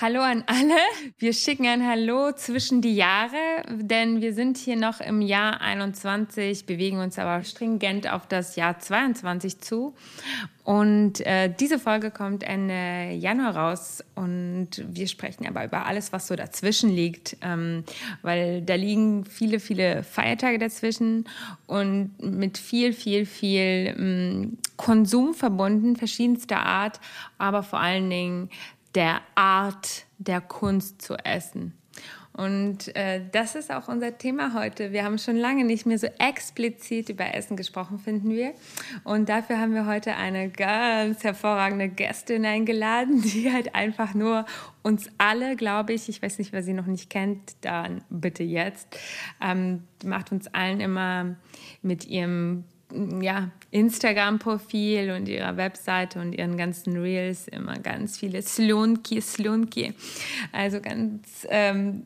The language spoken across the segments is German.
Hallo an alle. Wir schicken ein Hallo zwischen die Jahre, denn wir sind hier noch im Jahr 21, bewegen uns aber stringent auf das Jahr 22 zu. Und äh, diese Folge kommt Ende Januar raus und wir sprechen aber über alles, was so dazwischen liegt, ähm, weil da liegen viele, viele Feiertage dazwischen und mit viel, viel, viel ähm, Konsum verbunden, verschiedenster Art, aber vor allen Dingen der Art der Kunst zu essen. Und äh, das ist auch unser Thema heute. Wir haben schon lange nicht mehr so explizit über Essen gesprochen, finden wir. Und dafür haben wir heute eine ganz hervorragende Gästin eingeladen, die halt einfach nur uns alle, glaube ich, ich weiß nicht, wer sie noch nicht kennt, dann bitte jetzt, ähm, macht uns allen immer mit ihrem ja, Instagram-Profil und ihrer Webseite und ihren ganzen Reels immer ganz viele Slunki, Slunki. Also ganz ähm,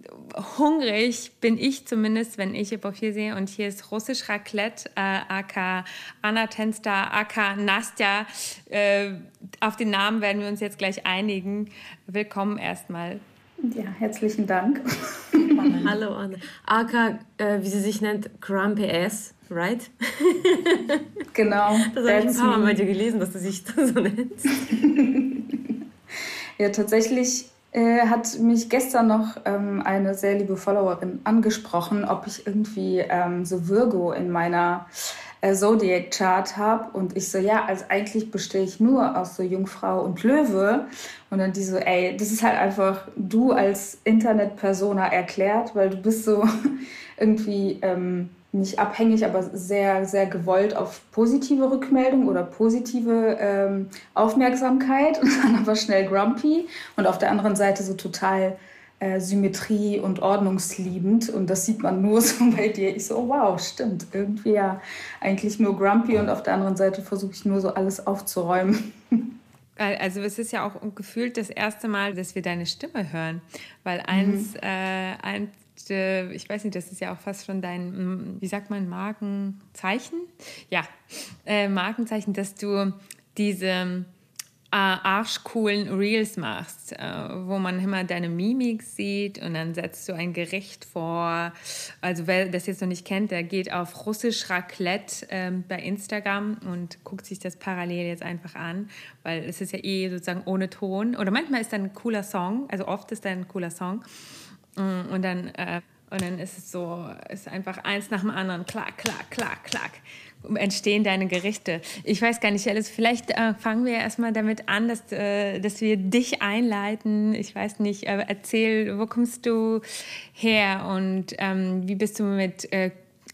hungrig bin ich zumindest, wenn ich ihr Profil sehe. Und hier ist russisch Raclette, äh, aka Anna Tenster, aka Nastja. Äh, auf den Namen werden wir uns jetzt gleich einigen. Willkommen erstmal. Ja, herzlichen Dank. Hallo Anne. Aka, äh, wie sie sich nennt, Grumpy Ass right? Genau. Das habe ich ein paar Mal bei dir gelesen, dass du dich so nennst. ja, tatsächlich äh, hat mich gestern noch ähm, eine sehr liebe Followerin angesprochen, ob ich irgendwie ähm, so Virgo in meiner äh, Zodiac Chart habe. Und ich so, ja, also eigentlich bestehe ich nur aus so Jungfrau und Löwe. Und dann die so, ey, das ist halt einfach du als Internetpersona erklärt, weil du bist so irgendwie... Ähm, nicht abhängig, aber sehr, sehr gewollt auf positive Rückmeldung oder positive ähm, Aufmerksamkeit und dann aber schnell grumpy und auf der anderen Seite so total äh, Symmetrie und ordnungsliebend und das sieht man nur so bei dir. Ich so, oh, wow, stimmt, irgendwie ja eigentlich nur grumpy und auf der anderen Seite versuche ich nur so alles aufzuräumen. Also es ist ja auch gefühlt das erste Mal, dass wir deine Stimme hören, weil eins, mhm. äh, eins äh, ich weiß nicht, das ist ja auch fast schon dein, wie sagt man, Markenzeichen? Ja, äh, Markenzeichen, dass du diese äh, arschcoolen Reels machst, äh, wo man immer deine Mimik sieht und dann setzt du ein Gericht vor. Also wer das jetzt noch nicht kennt, der geht auf russisch Raclette äh, bei Instagram und guckt sich das parallel jetzt einfach an, weil es ist ja eh sozusagen ohne Ton. Oder manchmal ist da ein cooler Song, also oft ist da ein cooler Song. Mm, und dann, äh, und dann ist es so, ist einfach eins nach dem anderen, klack, klack, klack, klack, entstehen deine Gerichte. Ich weiß gar nicht, Alice, vielleicht äh, fangen wir erstmal damit an, dass, äh, dass wir dich einleiten. Ich weiß nicht, äh, erzähl, wo kommst du her und ähm, wie bist du mit äh,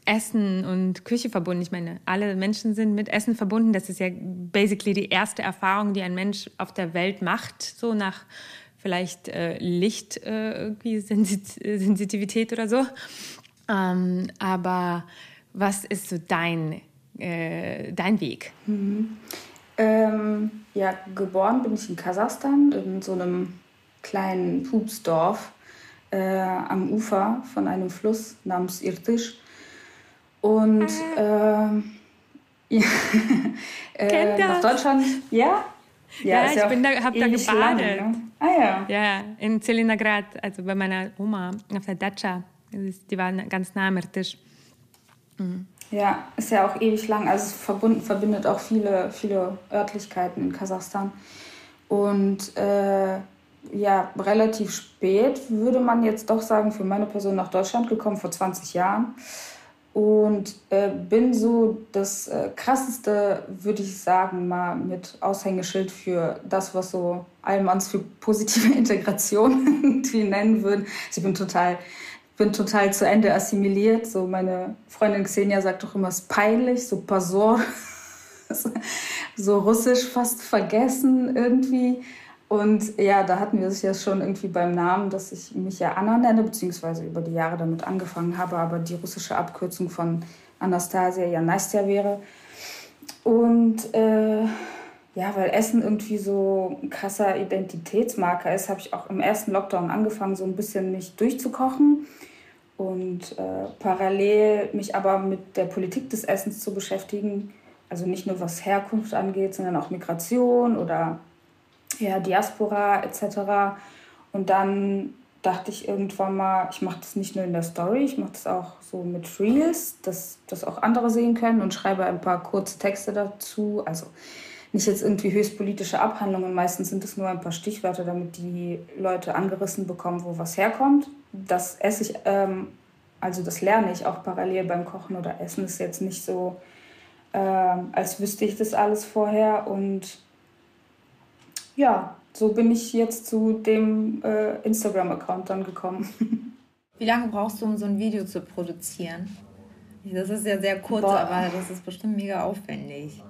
Essen und Küche verbunden. Ich meine, alle Menschen sind mit Essen verbunden. Das ist ja basically die erste Erfahrung, die ein Mensch auf der Welt macht, so nach vielleicht äh, Licht äh, irgendwie Sensitivität oder so. Ähm, aber was ist so dein, äh, dein Weg? Mhm. Ähm, ja, geboren bin ich in Kasachstan, in so einem kleinen Pupsdorf äh, am Ufer von einem Fluss namens Irtisch. Und ah. äh, ja, äh, nach Deutschland, ja, ja, ja ich bin da, habe da gebadet. Ne? Ah ja. Ja, in Zelinograd, also bei meiner Oma auf der Datscha. Die war ganz nah am Tisch. Mhm. Ja, ist ja auch ewig lang. Also es verbunden, verbindet auch viele, viele Örtlichkeiten in Kasachstan. Und äh, ja, relativ spät würde man jetzt doch sagen, für meine Person nach Deutschland gekommen, vor 20 Jahren und äh, bin so das äh, krasseste, würde ich sagen, mal mit Aushängeschild für das, was so Allmanns für positive Integration irgendwie nennen würden. Also ich bin total, bin total zu Ende assimiliert. So meine Freundin Xenia sagt doch immer, es ist peinlich, so Pasor. so russisch fast vergessen irgendwie. Und ja, da hatten wir es ja schon irgendwie beim Namen, dass ich mich ja Anna nenne, beziehungsweise über die Jahre damit angefangen habe, aber die russische Abkürzung von Anastasia ja Nastja wäre. Und äh, ja, weil Essen irgendwie so ein krasser Identitätsmarker ist, habe ich auch im ersten Lockdown angefangen, so ein bisschen mich durchzukochen und äh, parallel mich aber mit der Politik des Essens zu beschäftigen. Also nicht nur was Herkunft angeht, sondern auch Migration oder ja, Diaspora etc. Und dann dachte ich irgendwann mal, ich mache das nicht nur in der Story, ich mache das auch so mit Reels, dass das auch andere sehen können und schreibe ein paar kurze Texte dazu. Also nicht jetzt irgendwie höchst politische Abhandlungen, meistens sind es nur ein paar Stichwörter, damit die Leute angerissen bekommen, wo was herkommt. Das esse ich, ähm, also das lerne ich auch parallel beim Kochen oder Essen. Ist jetzt nicht so, ähm, als wüsste ich das alles vorher und ja, so bin ich jetzt zu dem äh, Instagram-Account dann gekommen. Wie lange brauchst du, um so ein Video zu produzieren? Das ist ja sehr kurz, Boah. aber das ist bestimmt mega aufwendig.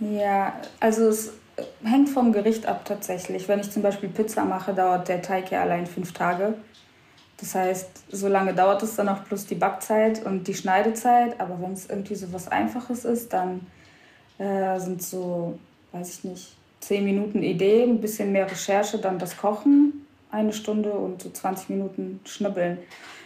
Ja, also es hängt vom Gericht ab tatsächlich. Wenn ich zum Beispiel Pizza mache, dauert der Teig ja allein fünf Tage. Das heißt, so lange dauert es dann auch plus die Backzeit und die Schneidezeit. Aber wenn es irgendwie so was Einfaches ist, dann äh, sind so, weiß ich nicht, zehn Minuten Idee, ein bisschen mehr Recherche, dann das Kochen, eine Stunde und so 20 Minuten Schnibbeln.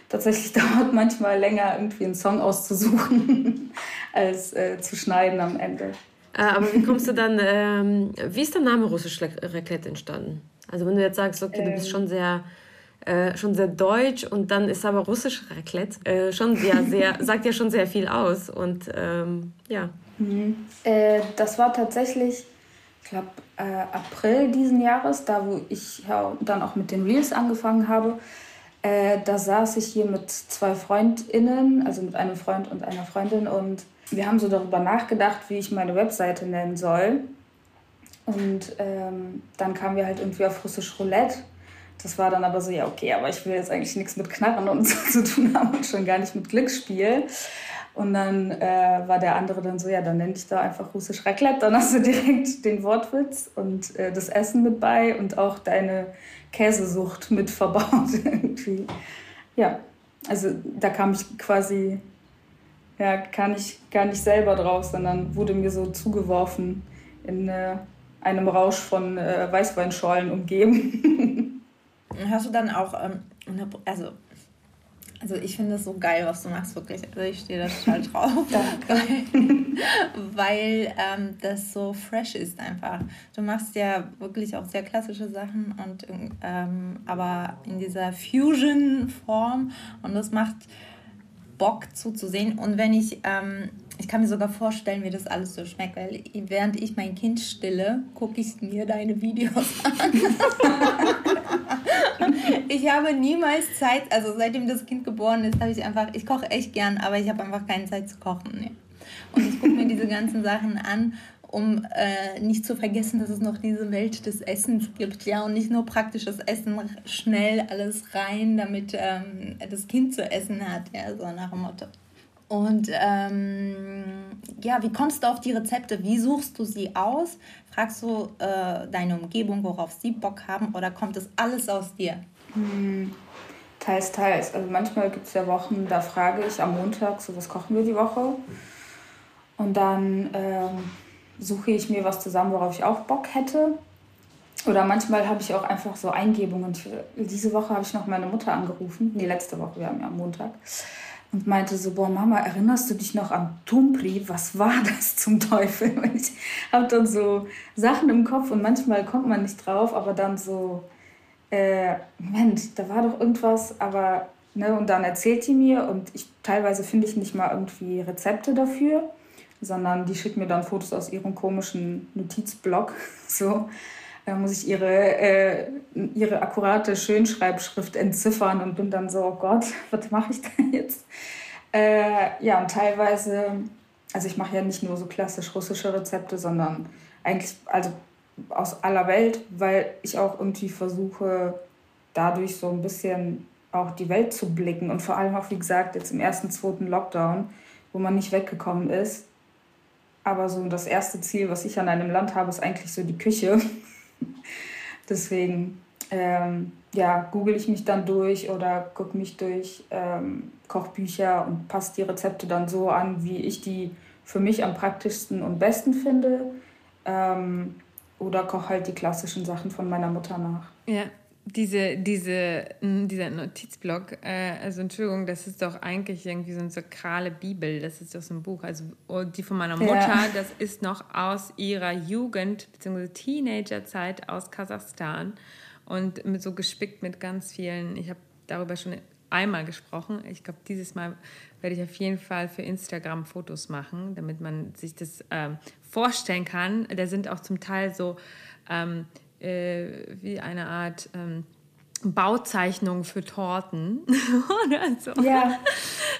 Tatsächlich dauert manchmal länger, irgendwie einen Song auszusuchen, als äh, zu schneiden am Ende. Äh, aber wie kommst du dann, ähm, wie ist der Name russisch Raclette entstanden? Also wenn du jetzt sagst, okay, du bist ähm. schon sehr, äh, schon sehr deutsch und dann ist aber russisch Raclette äh, schon sehr, sehr, sagt ja schon sehr viel aus und ähm, ja. Mhm. Äh, das war tatsächlich ich glaube, äh, April diesen Jahres, da wo ich dann auch mit den Reels angefangen habe. Äh, da saß ich hier mit zwei FreundInnen, also mit einem Freund und einer Freundin und wir haben so darüber nachgedacht, wie ich meine Webseite nennen soll. Und ähm, dann kamen wir halt irgendwie auf Russisch Roulette. Das war dann aber so, ja, okay, aber ich will jetzt eigentlich nichts mit Knarren und so zu tun haben und schon gar nicht mit Glücksspiel. Und dann äh, war der andere dann so, ja, dann nenne ich da einfach russisch Raclette. Dann hast du direkt den Wortwitz und äh, das Essen mit bei und auch deine Käsesucht mit verbaut irgendwie. Ja, also da kam ich quasi, ja, kann ich gar nicht selber drauf, sondern wurde mir so zugeworfen in äh, einem Rausch von äh, Weißweinschorlen umgeben. Hast du dann auch, ähm, also also ich finde es so geil, was du machst, wirklich. Also ich stehe da total drauf. weil weil ähm, das so fresh ist einfach. Du machst ja wirklich auch sehr klassische Sachen und ähm, aber in dieser Fusion-Form und das macht Bock zuzusehen. Und wenn ich, ähm, ich kann mir sogar vorstellen, wie das alles so schmeckt, weil während ich mein Kind stille, gucke ich mir deine Videos an. ich habe niemals Zeit, also seitdem das Kind geboren ist, habe ich einfach, ich koche echt gern, aber ich habe einfach keine Zeit zu kochen. Nee. Und ich gucke mir diese ganzen Sachen an, um äh, nicht zu vergessen, dass es noch diese Welt des Essens gibt. Ja, und nicht nur praktisches Essen, schnell alles rein, damit ähm, das Kind zu essen hat. Ja, so nach dem Motto. Und ähm, ja, wie kommst du auf die Rezepte? Wie suchst du sie aus? Fragst du äh, deine Umgebung, worauf sie Bock haben, oder kommt das alles aus dir? Hm, teils, teils. Also manchmal gibt es ja Wochen, da frage ich am Montag, so was kochen wir die Woche. Und dann ähm, suche ich mir was zusammen, worauf ich auch Bock hätte. Oder manchmal habe ich auch einfach so Eingebungen. Diese Woche habe ich noch meine Mutter angerufen. Nee, letzte Woche, wir haben ja am Montag. Und meinte so, boah, Mama, erinnerst du dich noch an Tumpri? Was war das zum Teufel? Und ich habe dann so Sachen im Kopf und manchmal kommt man nicht drauf, aber dann so, äh, Mensch, da war doch irgendwas, aber, ne, und dann erzählt die mir und ich, teilweise finde ich nicht mal irgendwie Rezepte dafür sondern die schickt mir dann Fotos aus ihrem komischen Notizblock. So da muss ich ihre, äh, ihre akkurate Schönschreibschrift entziffern und bin dann so, oh Gott, was mache ich denn jetzt? Äh, ja, und teilweise, also ich mache ja nicht nur so klassisch russische Rezepte, sondern eigentlich also aus aller Welt, weil ich auch irgendwie versuche, dadurch so ein bisschen auch die Welt zu blicken und vor allem auch, wie gesagt, jetzt im ersten, zweiten Lockdown, wo man nicht weggekommen ist, aber so das erste Ziel, was ich an einem Land habe, ist eigentlich so die Küche. Deswegen, ähm, ja, google ich mich dann durch oder gucke mich durch ähm, Kochbücher und passe die Rezepte dann so an, wie ich die für mich am praktischsten und besten finde. Ähm, oder koche halt die klassischen Sachen von meiner Mutter nach. Ja, diese, diese, dieser Notizblock, äh, also Entschuldigung, das ist doch eigentlich irgendwie so eine sakrale Bibel, das ist doch so ein Buch. Also oh, die von meiner Mutter, ja. das ist noch aus ihrer Jugend bzw. Teenagerzeit aus Kasachstan und mit so gespickt mit ganz vielen, ich habe darüber schon einmal gesprochen. Ich glaube, dieses Mal werde ich auf jeden Fall für Instagram Fotos machen, damit man sich das ähm, vorstellen kann. Da sind auch zum Teil so ähm, äh, wie eine Art ähm, Bauzeichnung für Torten oder so. Ja.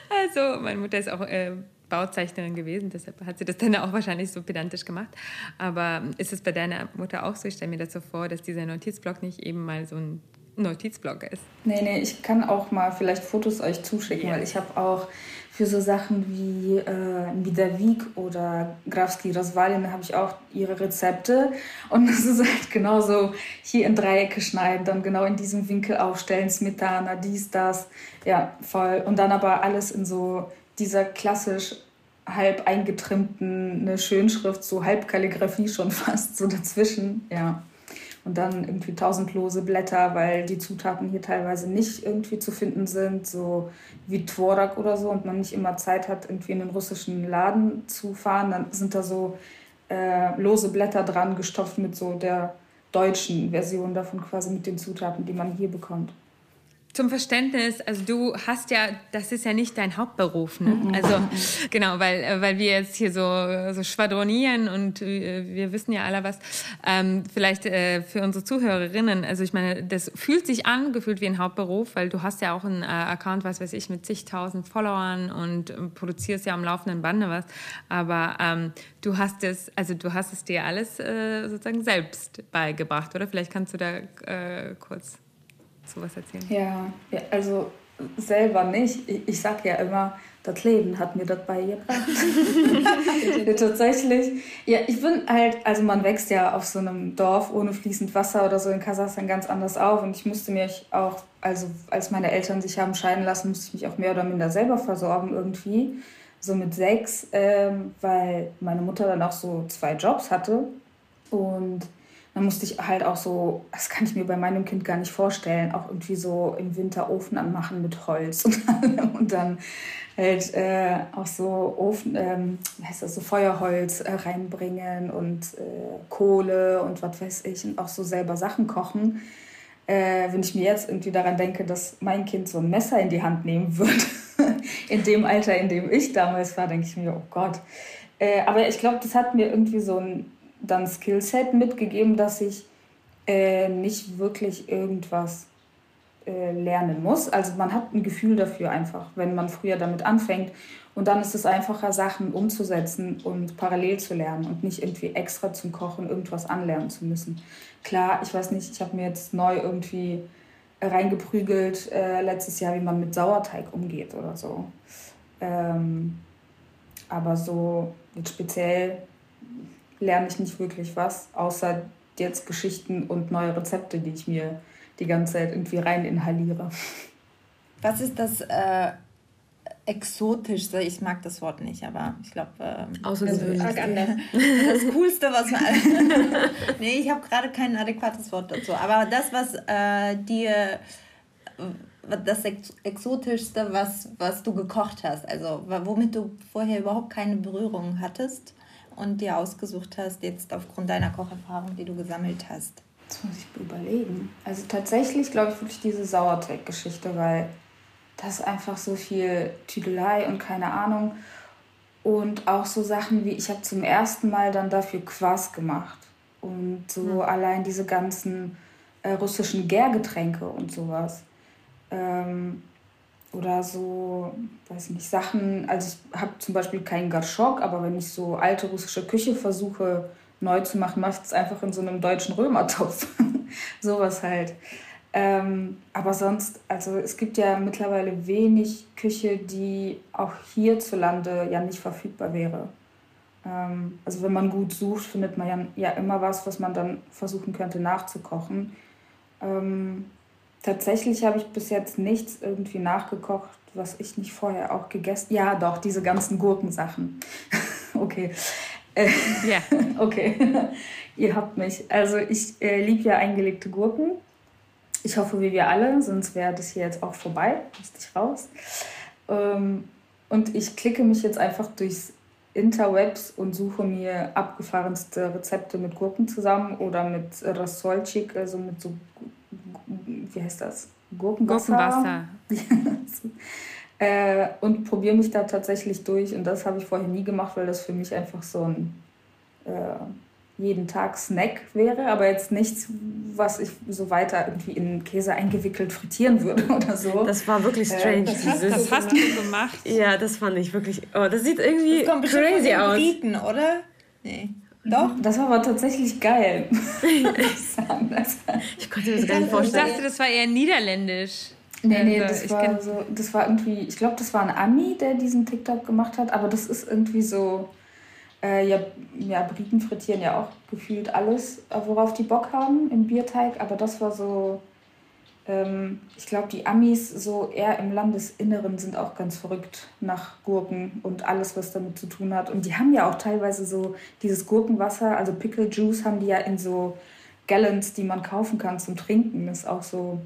Also, meine Mutter ist auch äh, Bauzeichnerin gewesen, deshalb hat sie das dann auch wahrscheinlich so pedantisch gemacht. Aber ist es bei deiner Mutter auch so? Ich stelle mir das so vor, dass dieser Notizblock nicht eben mal so ein Notizblock ist. Nee, nee, ich kann auch mal vielleicht Fotos euch zuschicken, ja. weil ich habe auch für so Sachen wie äh, Midavik oder Grafski Rasvalin habe ich auch ihre Rezepte. Und das ist halt genauso hier in Dreiecke schneiden, dann genau in diesem Winkel aufstellen, Smetana, dies, das. Ja, voll. Und dann aber alles in so dieser klassisch halb eingetrimmten eine Schönschrift, so halb Kalligrafie schon fast, so dazwischen. Ja und dann irgendwie tausend lose Blätter, weil die Zutaten hier teilweise nicht irgendwie zu finden sind, so wie Tworak oder so und man nicht immer Zeit hat, irgendwie in den russischen Laden zu fahren, dann sind da so äh, lose Blätter dran gestopft mit so der deutschen Version davon quasi mit den Zutaten, die man hier bekommt. Zum Verständnis, also du hast ja, das ist ja nicht dein Hauptberuf, ne? Mhm. Also genau, weil äh, weil wir jetzt hier so so schwadronieren und äh, wir wissen ja alle was. Ähm, vielleicht äh, für unsere Zuhörerinnen, also ich meine, das fühlt sich an, gefühlt wie ein Hauptberuf, weil du hast ja auch einen äh, Account, was weiß ich, mit zigtausend Followern und äh, produzierst ja am laufenden Bande was. Aber ähm, du hast es, also du hast es dir alles äh, sozusagen selbst beigebracht, oder? Vielleicht kannst du da kurz sowas erzählen? Ja, ja also selber nicht. Ich, ich sage ja immer, das Leben hat mir das beigebracht. Tatsächlich. Ja, ich bin halt, also man wächst ja auf so einem Dorf ohne fließend Wasser oder so in Kasachstan ganz anders auf und ich musste mich auch, also als meine Eltern sich haben scheiden lassen, musste ich mich auch mehr oder minder selber versorgen irgendwie. So mit sechs, ähm, weil meine Mutter dann auch so zwei Jobs hatte und dann musste ich halt auch so, das kann ich mir bei meinem Kind gar nicht vorstellen, auch irgendwie so im Winter Ofen anmachen mit Holz und, und dann halt äh, auch so Ofen, ähm, heißt das, so Feuerholz äh, reinbringen und äh, Kohle und was weiß ich und auch so selber Sachen kochen. Äh, wenn ich mir jetzt irgendwie daran denke, dass mein Kind so ein Messer in die Hand nehmen würde, in dem Alter, in dem ich damals war, denke ich mir, oh Gott. Äh, aber ich glaube, das hat mir irgendwie so ein dann Skillset mitgegeben, dass ich äh, nicht wirklich irgendwas äh, lernen muss. Also man hat ein Gefühl dafür einfach, wenn man früher damit anfängt. Und dann ist es einfacher, Sachen umzusetzen und parallel zu lernen und nicht irgendwie extra zum Kochen irgendwas anlernen zu müssen. Klar, ich weiß nicht, ich habe mir jetzt neu irgendwie reingeprügelt äh, letztes Jahr, wie man mit Sauerteig umgeht oder so. Ähm, aber so jetzt speziell lerne ich nicht wirklich was, außer jetzt Geschichten und neue Rezepte, die ich mir die ganze Zeit irgendwie rein inhaliere. Was ist das äh, Exotischste? Ich mag das Wort nicht, aber ich glaube, äh, Außergewöhnlich. Das, das Coolste, was man. nee, ich habe gerade kein adäquates Wort dazu. Aber das, was äh, dir das Exotischste, was, was du gekocht hast, also womit du vorher überhaupt keine Berührung hattest und dir ausgesucht hast, jetzt aufgrund deiner Kocherfahrung, die du gesammelt hast? Das muss ich überlegen. Also tatsächlich glaube ich wirklich diese Sauerteig-Geschichte, weil das ist einfach so viel Tüdelei und keine Ahnung. Und auch so Sachen wie, ich habe zum ersten Mal dann dafür Quass gemacht. Und so mhm. allein diese ganzen äh, russischen Gärgetränke und sowas. Ähm, oder so, weiß nicht, Sachen. Also ich habe zum Beispiel keinen Garschok, aber wenn ich so alte russische Küche versuche neu zu machen, mache ich es einfach in so einem deutschen Römertopf. Sowas halt. Ähm, aber sonst, also es gibt ja mittlerweile wenig Küche, die auch hierzulande ja nicht verfügbar wäre. Ähm, also wenn man gut sucht, findet man ja, ja immer was, was man dann versuchen könnte nachzukochen. Ähm, tatsächlich habe ich bis jetzt nichts irgendwie nachgekocht, was ich nicht vorher auch gegessen Ja, doch, diese ganzen Gurkensachen. okay. Ja. Yeah. okay. Ihr habt mich. Also ich äh, liebe ja eingelegte Gurken. Ich hoffe, wie wir alle, sonst wäre das hier jetzt auch vorbei. Müsste ich raus. Ähm, und ich klicke mich jetzt einfach durchs Interwebs und suche mir abgefahrenste Rezepte mit Gurken zusammen oder mit Rasolchik, also mit so, wie heißt das? Gurkenwasser. Gurkenwasser. äh, und probiere mich da tatsächlich durch. Und das habe ich vorher nie gemacht, weil das für mich einfach so ein äh, jeden Tag Snack wäre, aber jetzt nichts, was ich so weiter irgendwie in Käse eingewickelt frittieren würde oder so. Das war wirklich äh, strange. das, hast, das hast, du gemacht. Ja, das fand ich wirklich. Oh, das sieht irgendwie das crazy aus. Briten, oder? Nee. Doch. Das war aber tatsächlich geil. ich konnte mir das gar nicht vorstellen. Ich dachte, das war eher niederländisch. Nee, nee, also, das war so, das war irgendwie, ich glaube, das war ein Ami, der diesen TikTok gemacht hat, aber das ist irgendwie so, äh, ja, ja, Briten frittieren ja auch gefühlt alles, worauf die Bock haben im Bierteig, aber das war so, ich glaube, die Amis so eher im Landesinneren sind auch ganz verrückt nach Gurken und alles, was damit zu tun hat. Und die haben ja auch teilweise so dieses Gurkenwasser, also Pickle Juice haben die ja in so Gallons, die man kaufen kann zum Trinken. Das ist auch so,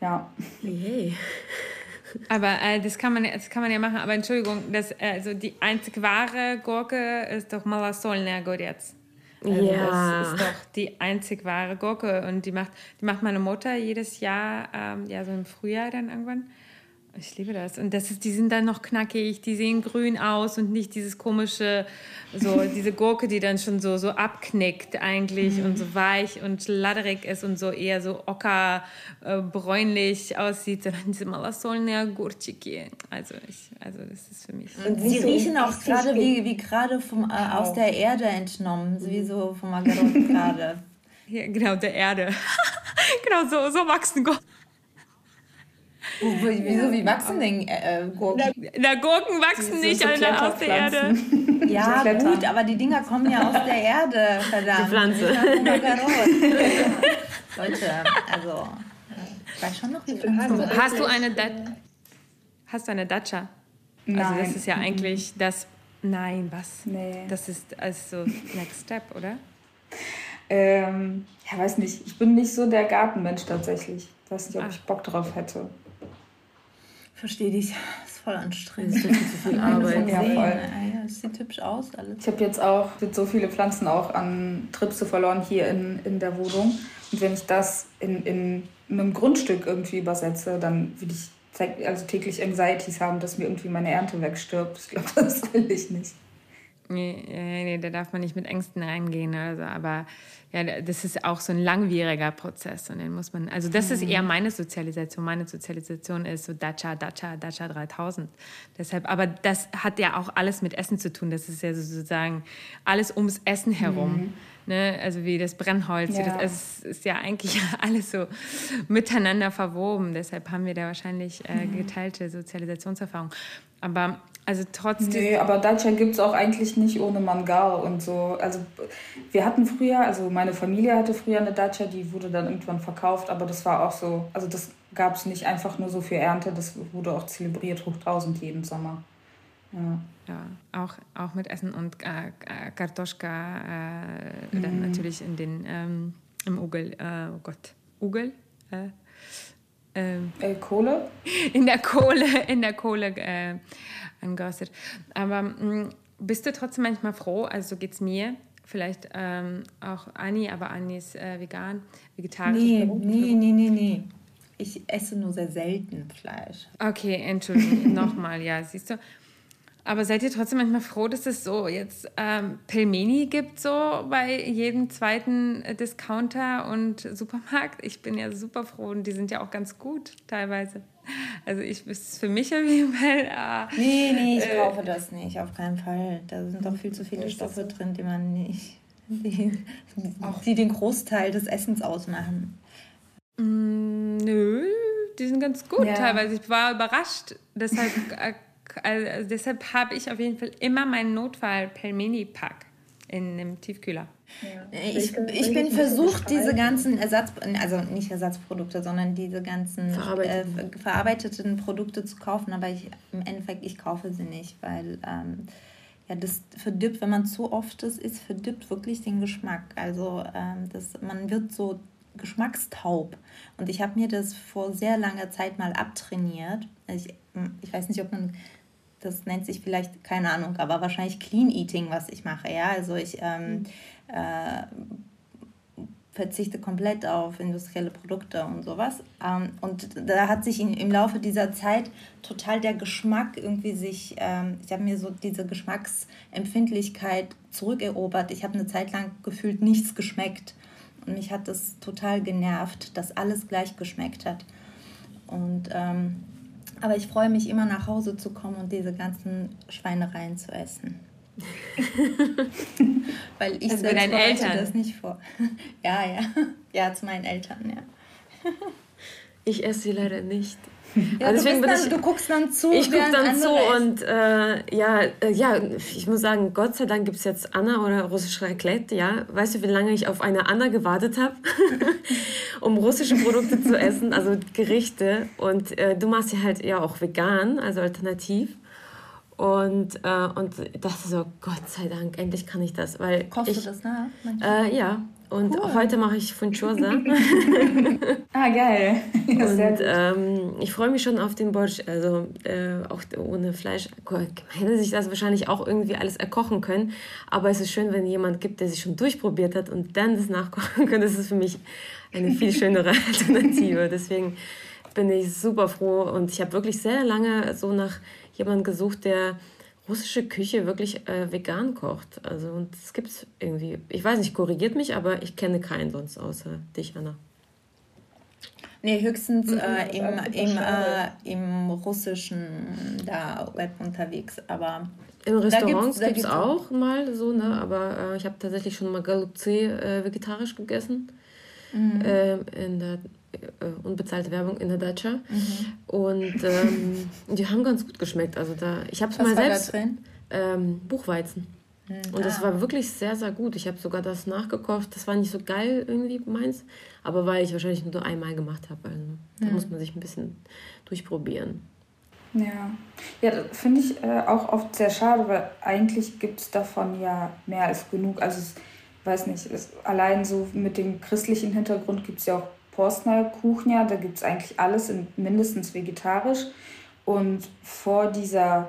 ja. Hey. Aber äh, das, kann man, das kann man ja machen. Aber Entschuldigung, das, äh, also die einzig wahre Gurke ist doch Malasolner Gorets. Also ja. Das ist doch die einzig wahre Gurke. Und die macht, die macht meine Mutter jedes Jahr, ähm, ja, so im Frühjahr dann irgendwann. Ich liebe das. Und das ist, die sind dann noch knackig, die sehen grün aus und nicht dieses komische, so diese Gurke, die dann schon so, so abknickt eigentlich mhm. und so weich und ladderig ist und so eher so ocker, äh, bräunlich aussieht, sondern diese Malasolnia Gurchiki. Also ich, also das ist für mich. Und sie riechen auch gerade wie, wie gerade vom, äh, aus der Erde entnommen, wie so vom Agarot gerade. Ja, genau, der Erde. genau, so, so wachsen Gurken. Wieso, wie wachsen denn äh, Gurken? Na, Gurken wachsen so, nicht so alle aus der Erde. Ja, gut, aber die Dinger kommen ja aus der Erde, verdammt. Die Pflanze. Leute, also, ich weiß schon noch, wie hast, hast du eine Hast du eine Dacia? Nein. Also das ist ja eigentlich das... Nein, was? Nee. Das ist also Next Step, oder? Ähm, ja, weiß nicht. Ich bin nicht so der Gartenmensch tatsächlich. Ich weiß nicht, ob ah. ich Bock drauf hätte. Verstehe dich. Das ist voll anstrengend. Das ist zu viel Arbeit. Ja, voll. Ja, das sieht hübsch aus alles. Ich habe jetzt auch so viele Pflanzen auch an Tripse verloren hier in, in der Wohnung. Und wenn ich das in, in einem Grundstück irgendwie übersetze, dann will ich also täglich Anxieties haben, dass mir irgendwie meine Ernte wegstirbt. Ich glaube, das will ich nicht. Nee, nee, da darf man nicht mit Ängsten reingehen. Also, aber ja, das ist auch so ein langwieriger Prozess. Und den muss man, also das ist eher mhm. meine Sozialisation. Meine Sozialisation ist so Dacia, Dacia, Dacia 3000. Deshalb, aber das hat ja auch alles mit Essen zu tun. Das ist ja sozusagen alles ums Essen herum. Mhm. Ne? Also wie das Brennholz. Ja. Das, es ist ja eigentlich alles so miteinander verwoben. Deshalb haben wir da wahrscheinlich äh, mhm. geteilte Sozialisationserfahrung. Aber also trotzdem. Nee, aber Dacia gibt es auch eigentlich nicht ohne Mangal und so. Also wir hatten früher, also meine Familie hatte früher eine Dacia, die wurde dann irgendwann verkauft, aber das war auch so, also das gab es nicht einfach nur so für Ernte, das wurde auch zelebriert hoch 1000 jeden Sommer. Ja. ja, auch, auch mit Essen und äh, äh Kartoschka, äh, mhm. dann natürlich in den, ähm, im Ugel, äh, oh Gott, Ugel? Äh, ähm, äh, Kohle? In der Kohle, in der Kohle äh, angeäußert. Aber mh, mm, bist du trotzdem manchmal froh, also so geht es mir, vielleicht ähm, auch Anni, aber Anni ist äh, vegan, vegetarisch. Nee, nee, nee, nee, nee. Ich esse nur sehr selten Fleisch. Okay, Entschuldigung, nochmal, ja, siehst du. Aber seid ihr trotzdem manchmal froh, dass es so jetzt ähm, Pelmeni gibt, so bei jedem zweiten Discounter und Supermarkt? Ich bin ja super froh und die sind ja auch ganz gut teilweise. Also ich ist für mich auf jeden Fall. Äh, nee, nee, ich äh, kaufe das nicht, auf keinen Fall. Da sind doch viel zu viele Stoffe drin, die man nicht. Die, die den Großteil des Essens ausmachen. Mm, nö, die sind ganz gut ja. teilweise. Ich war überrascht. Deshalb Also deshalb habe ich auf jeden Fall immer meinen Notfall-Pelmeni-Pack in dem Tiefkühler. Ja. Ich, ich bin versucht, diese ganzen Ersatz, also nicht Ersatzprodukte, sondern diese ganzen Verarbeiteten. Äh, verarbeiteten Produkte zu kaufen, aber ich, im Endeffekt, ich kaufe sie nicht, weil ähm, ja, das verdirbt, wenn man zu oft das isst, verdirbt wirklich den Geschmack. Also ähm, das, man wird so geschmackstaub. Und ich habe mir das vor sehr langer Zeit mal abtrainiert. Ich, ich weiß nicht, ob man das nennt sich vielleicht, keine Ahnung, aber wahrscheinlich Clean Eating, was ich mache. Ja, also ich ähm, mhm. äh, verzichte komplett auf industrielle Produkte und sowas. Ähm, und da hat sich in, im Laufe dieser Zeit total der Geschmack irgendwie sich, ähm, ich habe mir so diese Geschmacksempfindlichkeit zurückerobert. Ich habe eine Zeit lang gefühlt nichts geschmeckt. Und mich hat das total genervt, dass alles gleich geschmeckt hat. Und ähm, aber ich freue mich immer nach Hause zu kommen und diese ganzen Schweinereien zu essen. Weil ich also selbst Eltern. das nicht vor. ja, ja. Ja, zu meinen Eltern, ja. ich esse sie leider nicht. Ja, also du, dann, ich, du, guckst dann zu. Ich gucke dann zu und äh, ja, äh, ja, ich muss sagen, Gott sei Dank gibt es jetzt Anna oder russische Raclette. Ja, weißt du, wie lange ich auf eine Anna gewartet habe, um russische Produkte zu essen, also Gerichte. Und äh, du machst sie halt ja auch vegan, also alternativ. Und, äh, und dachte so, Gott sei Dank, endlich kann ich das. Weil Kochst ich, du das nach? Äh, ja, und cool. heute mache ich Funchosa. ah, geil. Ja, und ähm, ich freue mich schon auf den Borsch. Also äh, auch ohne Fleisch. Hätte sich das wahrscheinlich auch irgendwie alles erkochen können. Aber es ist schön, wenn jemand gibt, der sich schon durchprobiert hat und dann das nachkochen kann. Das ist für mich eine viel schönere Alternative. Deswegen bin ich super froh. Und ich habe wirklich sehr lange so nach jemandem gesucht, der russische Küche wirklich äh, vegan kocht. Also und es gibt es irgendwie. Ich weiß nicht, korrigiert mich, aber ich kenne keinen sonst außer dich, Anna. Nee, höchstens äh, im, im, äh, im russischen da Web unterwegs, aber im Restaurant gibt es auch mal so, ne? Aber äh, ich habe tatsächlich schon mal Galupze äh, vegetarisch gegessen. Mhm. Äh, in der äh, unbezahlte Werbung in der Dacia. Mhm. Und ähm, die haben ganz gut geschmeckt. Also da, ich habe es mal selbst. Ähm, Buchweizen. Mhm. Und das ah. war wirklich sehr, sehr gut. Ich habe sogar das nachgekocht. Das war nicht so geil irgendwie meins, aber weil ich wahrscheinlich nur einmal gemacht habe. Also da mhm. muss man sich ein bisschen durchprobieren. Ja, ja das finde ich äh, auch oft sehr schade, weil eigentlich gibt es davon ja mehr als genug. Also, ich weiß nicht, es, allein so mit dem christlichen Hintergrund gibt es ja auch Porstner Kuchen, ja, da gibt es eigentlich alles in, mindestens vegetarisch. Und vor dieser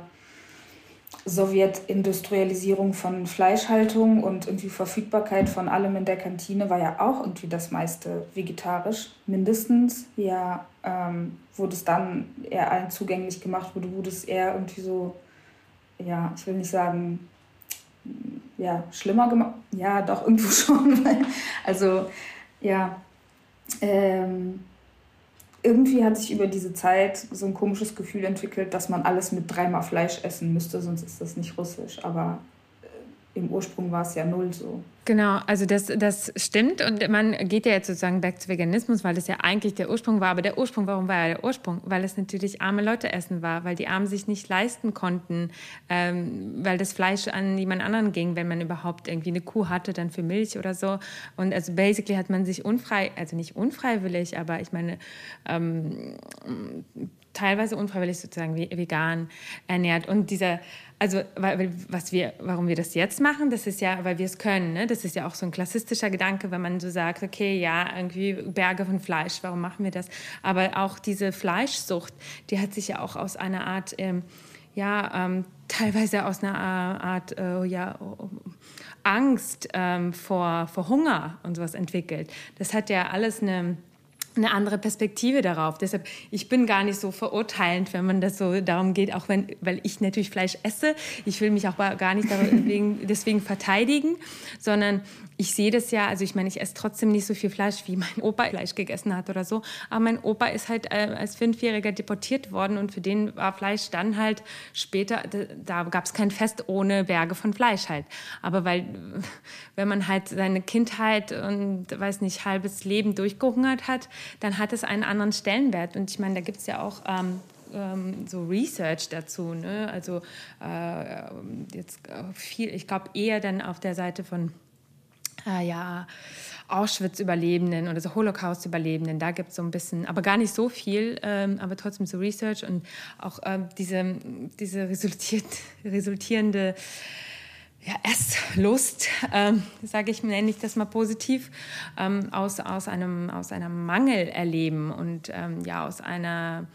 Sowjetindustrialisierung von Fleischhaltung und irgendwie Verfügbarkeit von allem in der Kantine war ja auch irgendwie das meiste vegetarisch. Mindestens, ja, ähm, wurde es dann eher allen zugänglich gemacht, wurde, wurde es eher irgendwie so, ja, ich will nicht sagen, ja, schlimmer gemacht. Ja, doch, irgendwo schon. also, ja, ähm, irgendwie hat sich über diese Zeit so ein komisches Gefühl entwickelt, dass man alles mit dreimal Fleisch essen müsste, sonst ist das nicht russisch. Aber im Ursprung war es ja null so. Genau, also das, das stimmt und man geht ja jetzt sozusagen back zu Veganismus, weil das ja eigentlich der Ursprung war. Aber der Ursprung, warum war ja der Ursprung? Weil es natürlich arme Leute essen war, weil die Armen sich nicht leisten konnten, ähm, weil das Fleisch an jemand anderen ging, wenn man überhaupt irgendwie eine Kuh hatte, dann für Milch oder so. Und also basically hat man sich unfrei, also nicht unfreiwillig, aber ich meine, ähm, teilweise unfreiwillig sozusagen vegan ernährt. Und dieser also weil, was wir, warum wir das jetzt machen, das ist ja, weil wir es können. Ne? Das ist ja auch so ein klassistischer Gedanke, wenn man so sagt, okay, ja, irgendwie Berge von Fleisch, warum machen wir das? Aber auch diese Fleischsucht, die hat sich ja auch aus einer Art, ähm, ja, ähm, teilweise aus einer Art, äh, ja, Angst ähm, vor, vor Hunger und sowas entwickelt. Das hat ja alles eine eine andere Perspektive darauf. Deshalb, ich bin gar nicht so verurteilend, wenn man das so darum geht, auch wenn, weil ich natürlich Fleisch esse. Ich will mich auch gar nicht deswegen, deswegen verteidigen, sondern ich sehe das ja, also ich meine, ich esse trotzdem nicht so viel Fleisch, wie mein Opa Fleisch gegessen hat oder so. Aber mein Opa ist halt äh, als Fünfjähriger deportiert worden und für den war Fleisch dann halt später, da, da gab es kein Fest ohne Berge von Fleisch halt. Aber weil, wenn man halt seine Kindheit und, weiß nicht, halbes Leben durchgehungert hat, dann hat es einen anderen Stellenwert. Und ich meine, da gibt es ja auch ähm, ähm, so Research dazu. Ne? Also äh, jetzt viel, ich glaube eher dann auf der Seite von äh, ja, Auschwitz-Überlebenden oder so Holocaust-Überlebenden. Da gibt es so ein bisschen, aber gar nicht so viel, ähm, aber trotzdem so Research und auch ähm, diese, diese resultiert, resultierende ja, Esslust, ähm, sage ich, nenne ich das mal positiv, ähm, aus, aus, einem, aus einem Mangel erleben und ähm, ja, aus einer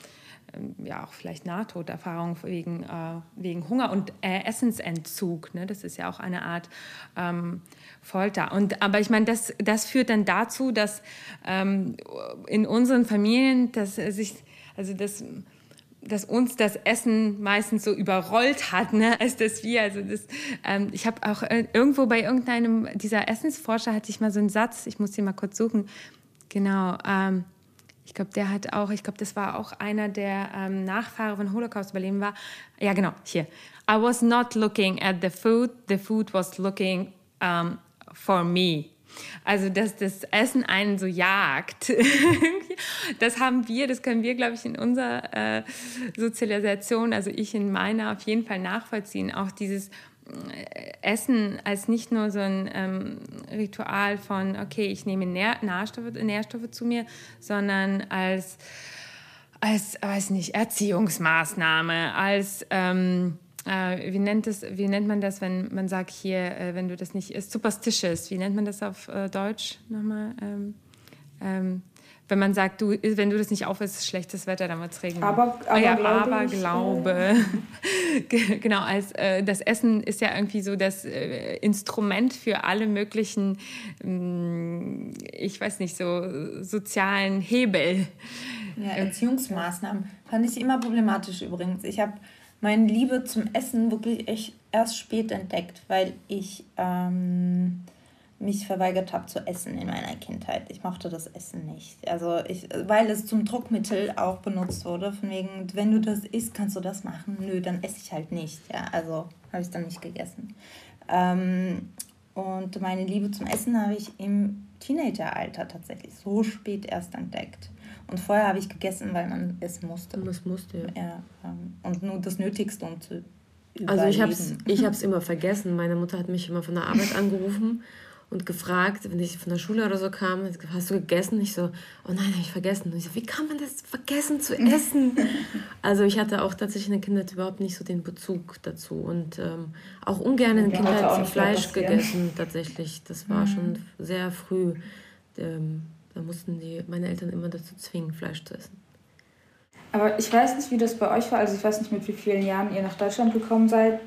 ähm, ja auch vielleicht Nahtoderfahrung wegen, äh, wegen Hunger und äh, Essensentzug. Ne? Das ist ja auch eine Art ähm, Folter. Und, aber ich meine, das, das führt dann dazu, dass ähm, in unseren Familien, dass sich, also das dass uns das Essen meistens so überrollt hat, ne, als dass wir, also das, ähm, ich habe auch äh, irgendwo bei irgendeinem dieser Essensforscher hatte ich mal so einen Satz, ich muss den mal kurz suchen, genau, ähm, ich glaube, der hat auch, ich glaube, das war auch einer der ähm, Nachfahre von Holocaust-Überleben war, ja genau, hier, I was not looking at the food, the food was looking um, for me. Also, dass das Essen einen so jagt. das haben wir, das können wir, glaube ich, in unserer äh, Sozialisation, also ich in meiner, auf jeden Fall nachvollziehen. Auch dieses äh, Essen als nicht nur so ein ähm, Ritual von, okay, ich nehme Nähr Nährstoffe, Nährstoffe zu mir, sondern als, als weiß nicht, Erziehungsmaßnahme, als ähm, äh, wie, nennt es, wie nennt man das, wenn man sagt hier, äh, wenn du das nicht isst, superstitious, wie nennt man das auf äh, Deutsch nochmal? Ähm, ähm, wenn man sagt, du, wenn du das nicht aufisst, ist schlechtes Wetter, dann wird es regnen. Aber, aber, ah, ja, aber ich, Glaube. genau, als äh, das Essen ist ja irgendwie so das äh, Instrument für alle möglichen, mh, mm, ich weiß nicht, so sozialen Hebel. Ja, Erziehungsmaßnahmen fand ich immer problematisch übrigens. Ich habe meine Liebe zum Essen wirklich echt erst spät entdeckt, weil ich ähm, mich verweigert habe zu essen in meiner Kindheit. Ich mochte das Essen nicht. Also ich, weil es zum Druckmittel auch benutzt wurde, von wegen, wenn du das isst, kannst du das machen. Nö, dann esse ich halt nicht. Ja, also habe ich dann nicht gegessen. Ähm, und meine Liebe zum Essen habe ich im Teenageralter tatsächlich so spät erst entdeckt. Und vorher habe ich gegessen, weil man es musste. Man es musste, ja. ja ähm, und nur das Nötigste, um zu überleben. Also ich habe es ich hab's immer vergessen. Meine Mutter hat mich immer von der Arbeit angerufen und gefragt, wenn ich von der Schule oder so kam, hast du gegessen? Ich so, oh nein, habe ich vergessen. Und ich so, wie kann man das vergessen zu essen? also ich hatte auch tatsächlich in der Kindheit überhaupt nicht so den Bezug dazu und ähm, auch ungern in der Kindheit Fleisch gegessen tatsächlich. Das war mhm. schon sehr früh. Ähm, da mussten die, meine Eltern immer dazu zwingen, Fleisch zu essen. Aber ich weiß nicht, wie das bei euch war. Also ich weiß nicht, mit wie vielen Jahren ihr nach Deutschland gekommen seid.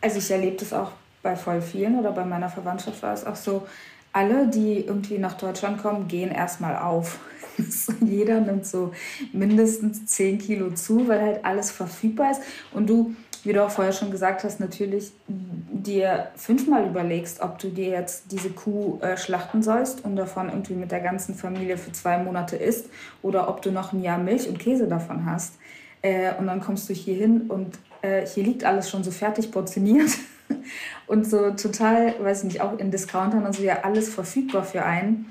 Also ich erlebe das auch bei voll vielen oder bei meiner Verwandtschaft war es auch so, alle, die irgendwie nach Deutschland kommen, gehen erstmal auf. Jeder nimmt so mindestens 10 Kilo zu, weil halt alles verfügbar ist. Und du wie du auch vorher schon gesagt hast, natürlich dir fünfmal überlegst, ob du dir jetzt diese Kuh äh, schlachten sollst und davon irgendwie mit der ganzen Familie für zwei Monate isst oder ob du noch ein Jahr Milch und Käse davon hast. Äh, und dann kommst du hier hin und äh, hier liegt alles schon so fertig portioniert und so total, weiß ich nicht, auch in Discountern und so ja alles verfügbar für einen.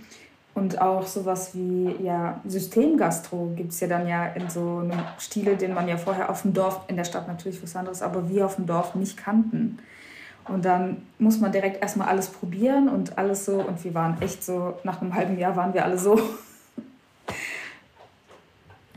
Und auch sowas wie ja, Systemgastro gibt es ja dann ja in so einem Stile, den man ja vorher auf dem Dorf, in der Stadt natürlich was anderes, aber wir auf dem Dorf nicht kannten. Und dann muss man direkt erstmal alles probieren und alles so. Und wir waren echt so, nach einem halben Jahr waren wir alle so.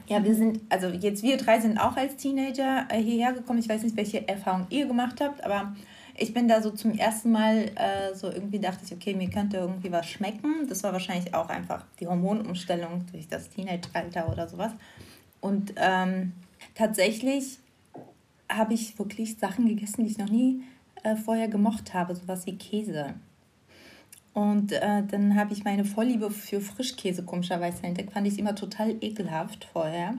Ja, wir sind, also jetzt wir drei sind auch als Teenager äh, hierher gekommen. Ich weiß nicht, welche Erfahrung ihr gemacht habt, aber ich bin da so zum ersten Mal äh, so irgendwie dachte ich, okay, mir könnte irgendwie was schmecken. Das war wahrscheinlich auch einfach die Hormonumstellung durch das Teenage-Alter oder sowas. Und ähm, tatsächlich habe ich wirklich Sachen gegessen, die ich noch nie äh, vorher gemocht habe, sowas wie Käse. Und äh, dann habe ich meine Vorliebe für Frischkäse komischerweise entdeckt. Fand ich immer total ekelhaft vorher,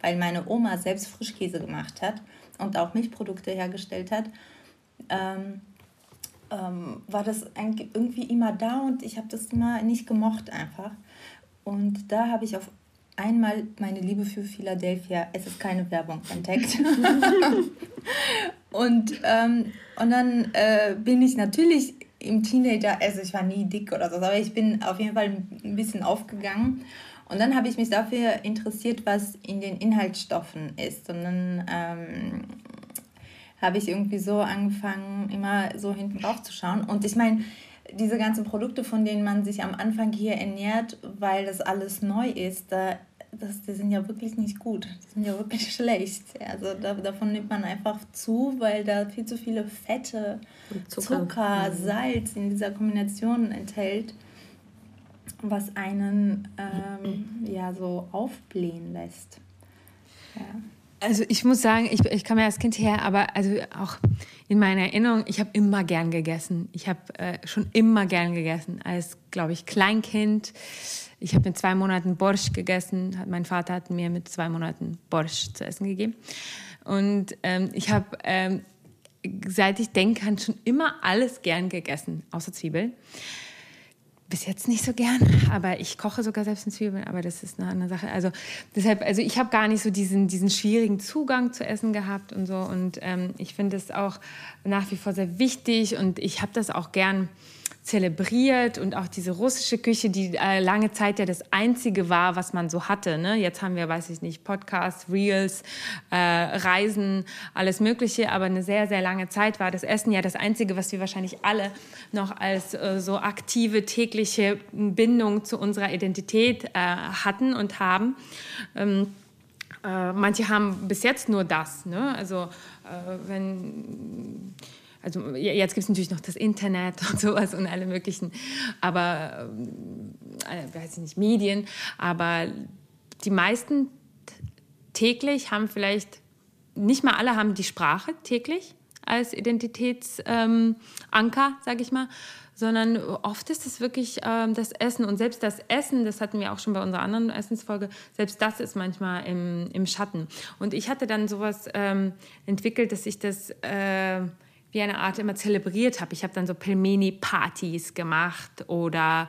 weil meine Oma selbst Frischkäse gemacht hat und auch Milchprodukte hergestellt hat ähm, ähm, war das irgendwie immer da und ich habe das immer nicht gemocht einfach. Und da habe ich auf einmal meine Liebe für Philadelphia, es ist keine Werbung, entdeckt. und, ähm, und dann äh, bin ich natürlich im Teenager, also ich war nie dick oder so, aber ich bin auf jeden Fall ein bisschen aufgegangen. Und dann habe ich mich dafür interessiert, was in den Inhaltsstoffen ist. Und dann ähm, habe ich irgendwie so angefangen, immer so hinten drauf zu schauen. Und ich meine, diese ganzen Produkte, von denen man sich am Anfang hier ernährt, weil das alles neu ist, da, das, die sind ja wirklich nicht gut. Die sind ja wirklich schlecht. Also da, davon nimmt man einfach zu, weil da viel zu viele Fette, Zucker, Zucker mhm. Salz in dieser Kombination enthält, was einen ähm, ja so aufblähen lässt. Ja. Also ich muss sagen, ich, ich komme ja als Kind her, aber also auch in meiner Erinnerung, ich habe immer gern gegessen. Ich habe äh, schon immer gern gegessen. Als, glaube ich, Kleinkind. Ich habe mit zwei Monaten Borsch gegessen. Mein Vater hat mir mit zwei Monaten Borsch zu essen gegeben. Und ähm, ich habe, ähm, seit ich denken kann, schon immer alles gern gegessen, außer Zwiebeln bis jetzt nicht so gern, aber ich koche sogar selbst in Zwiebeln, aber das ist eine andere Sache. Also deshalb, also ich habe gar nicht so diesen, diesen schwierigen Zugang zu Essen gehabt und so. Und ähm, ich finde es auch nach wie vor sehr wichtig und ich habe das auch gern zelebriert und auch diese russische Küche, die äh, lange Zeit ja das einzige war, was man so hatte. Ne? Jetzt haben wir, weiß ich nicht, Podcasts, Reels, äh, Reisen, alles Mögliche, aber eine sehr, sehr lange Zeit war das Essen ja das einzige, was wir wahrscheinlich alle noch als äh, so aktive tägliche Bindung zu unserer Identität äh, hatten und haben. Ähm, äh, manche haben bis jetzt nur das. Ne? Also äh, wenn also jetzt gibt es natürlich noch das Internet und sowas und alle möglichen, aber äh, weiß ich nicht, Medien, aber die meisten täglich haben vielleicht, nicht mal alle haben die Sprache täglich als Identitätsanker, ähm, sage ich mal, sondern oft ist es wirklich ähm, das Essen. Und selbst das Essen, das hatten wir auch schon bei unserer anderen Essensfolge, selbst das ist manchmal im, im Schatten. Und ich hatte dann sowas ähm, entwickelt, dass ich das... Äh, wie eine Art immer zelebriert habe. Ich habe dann so Pelmeni-Partys gemacht oder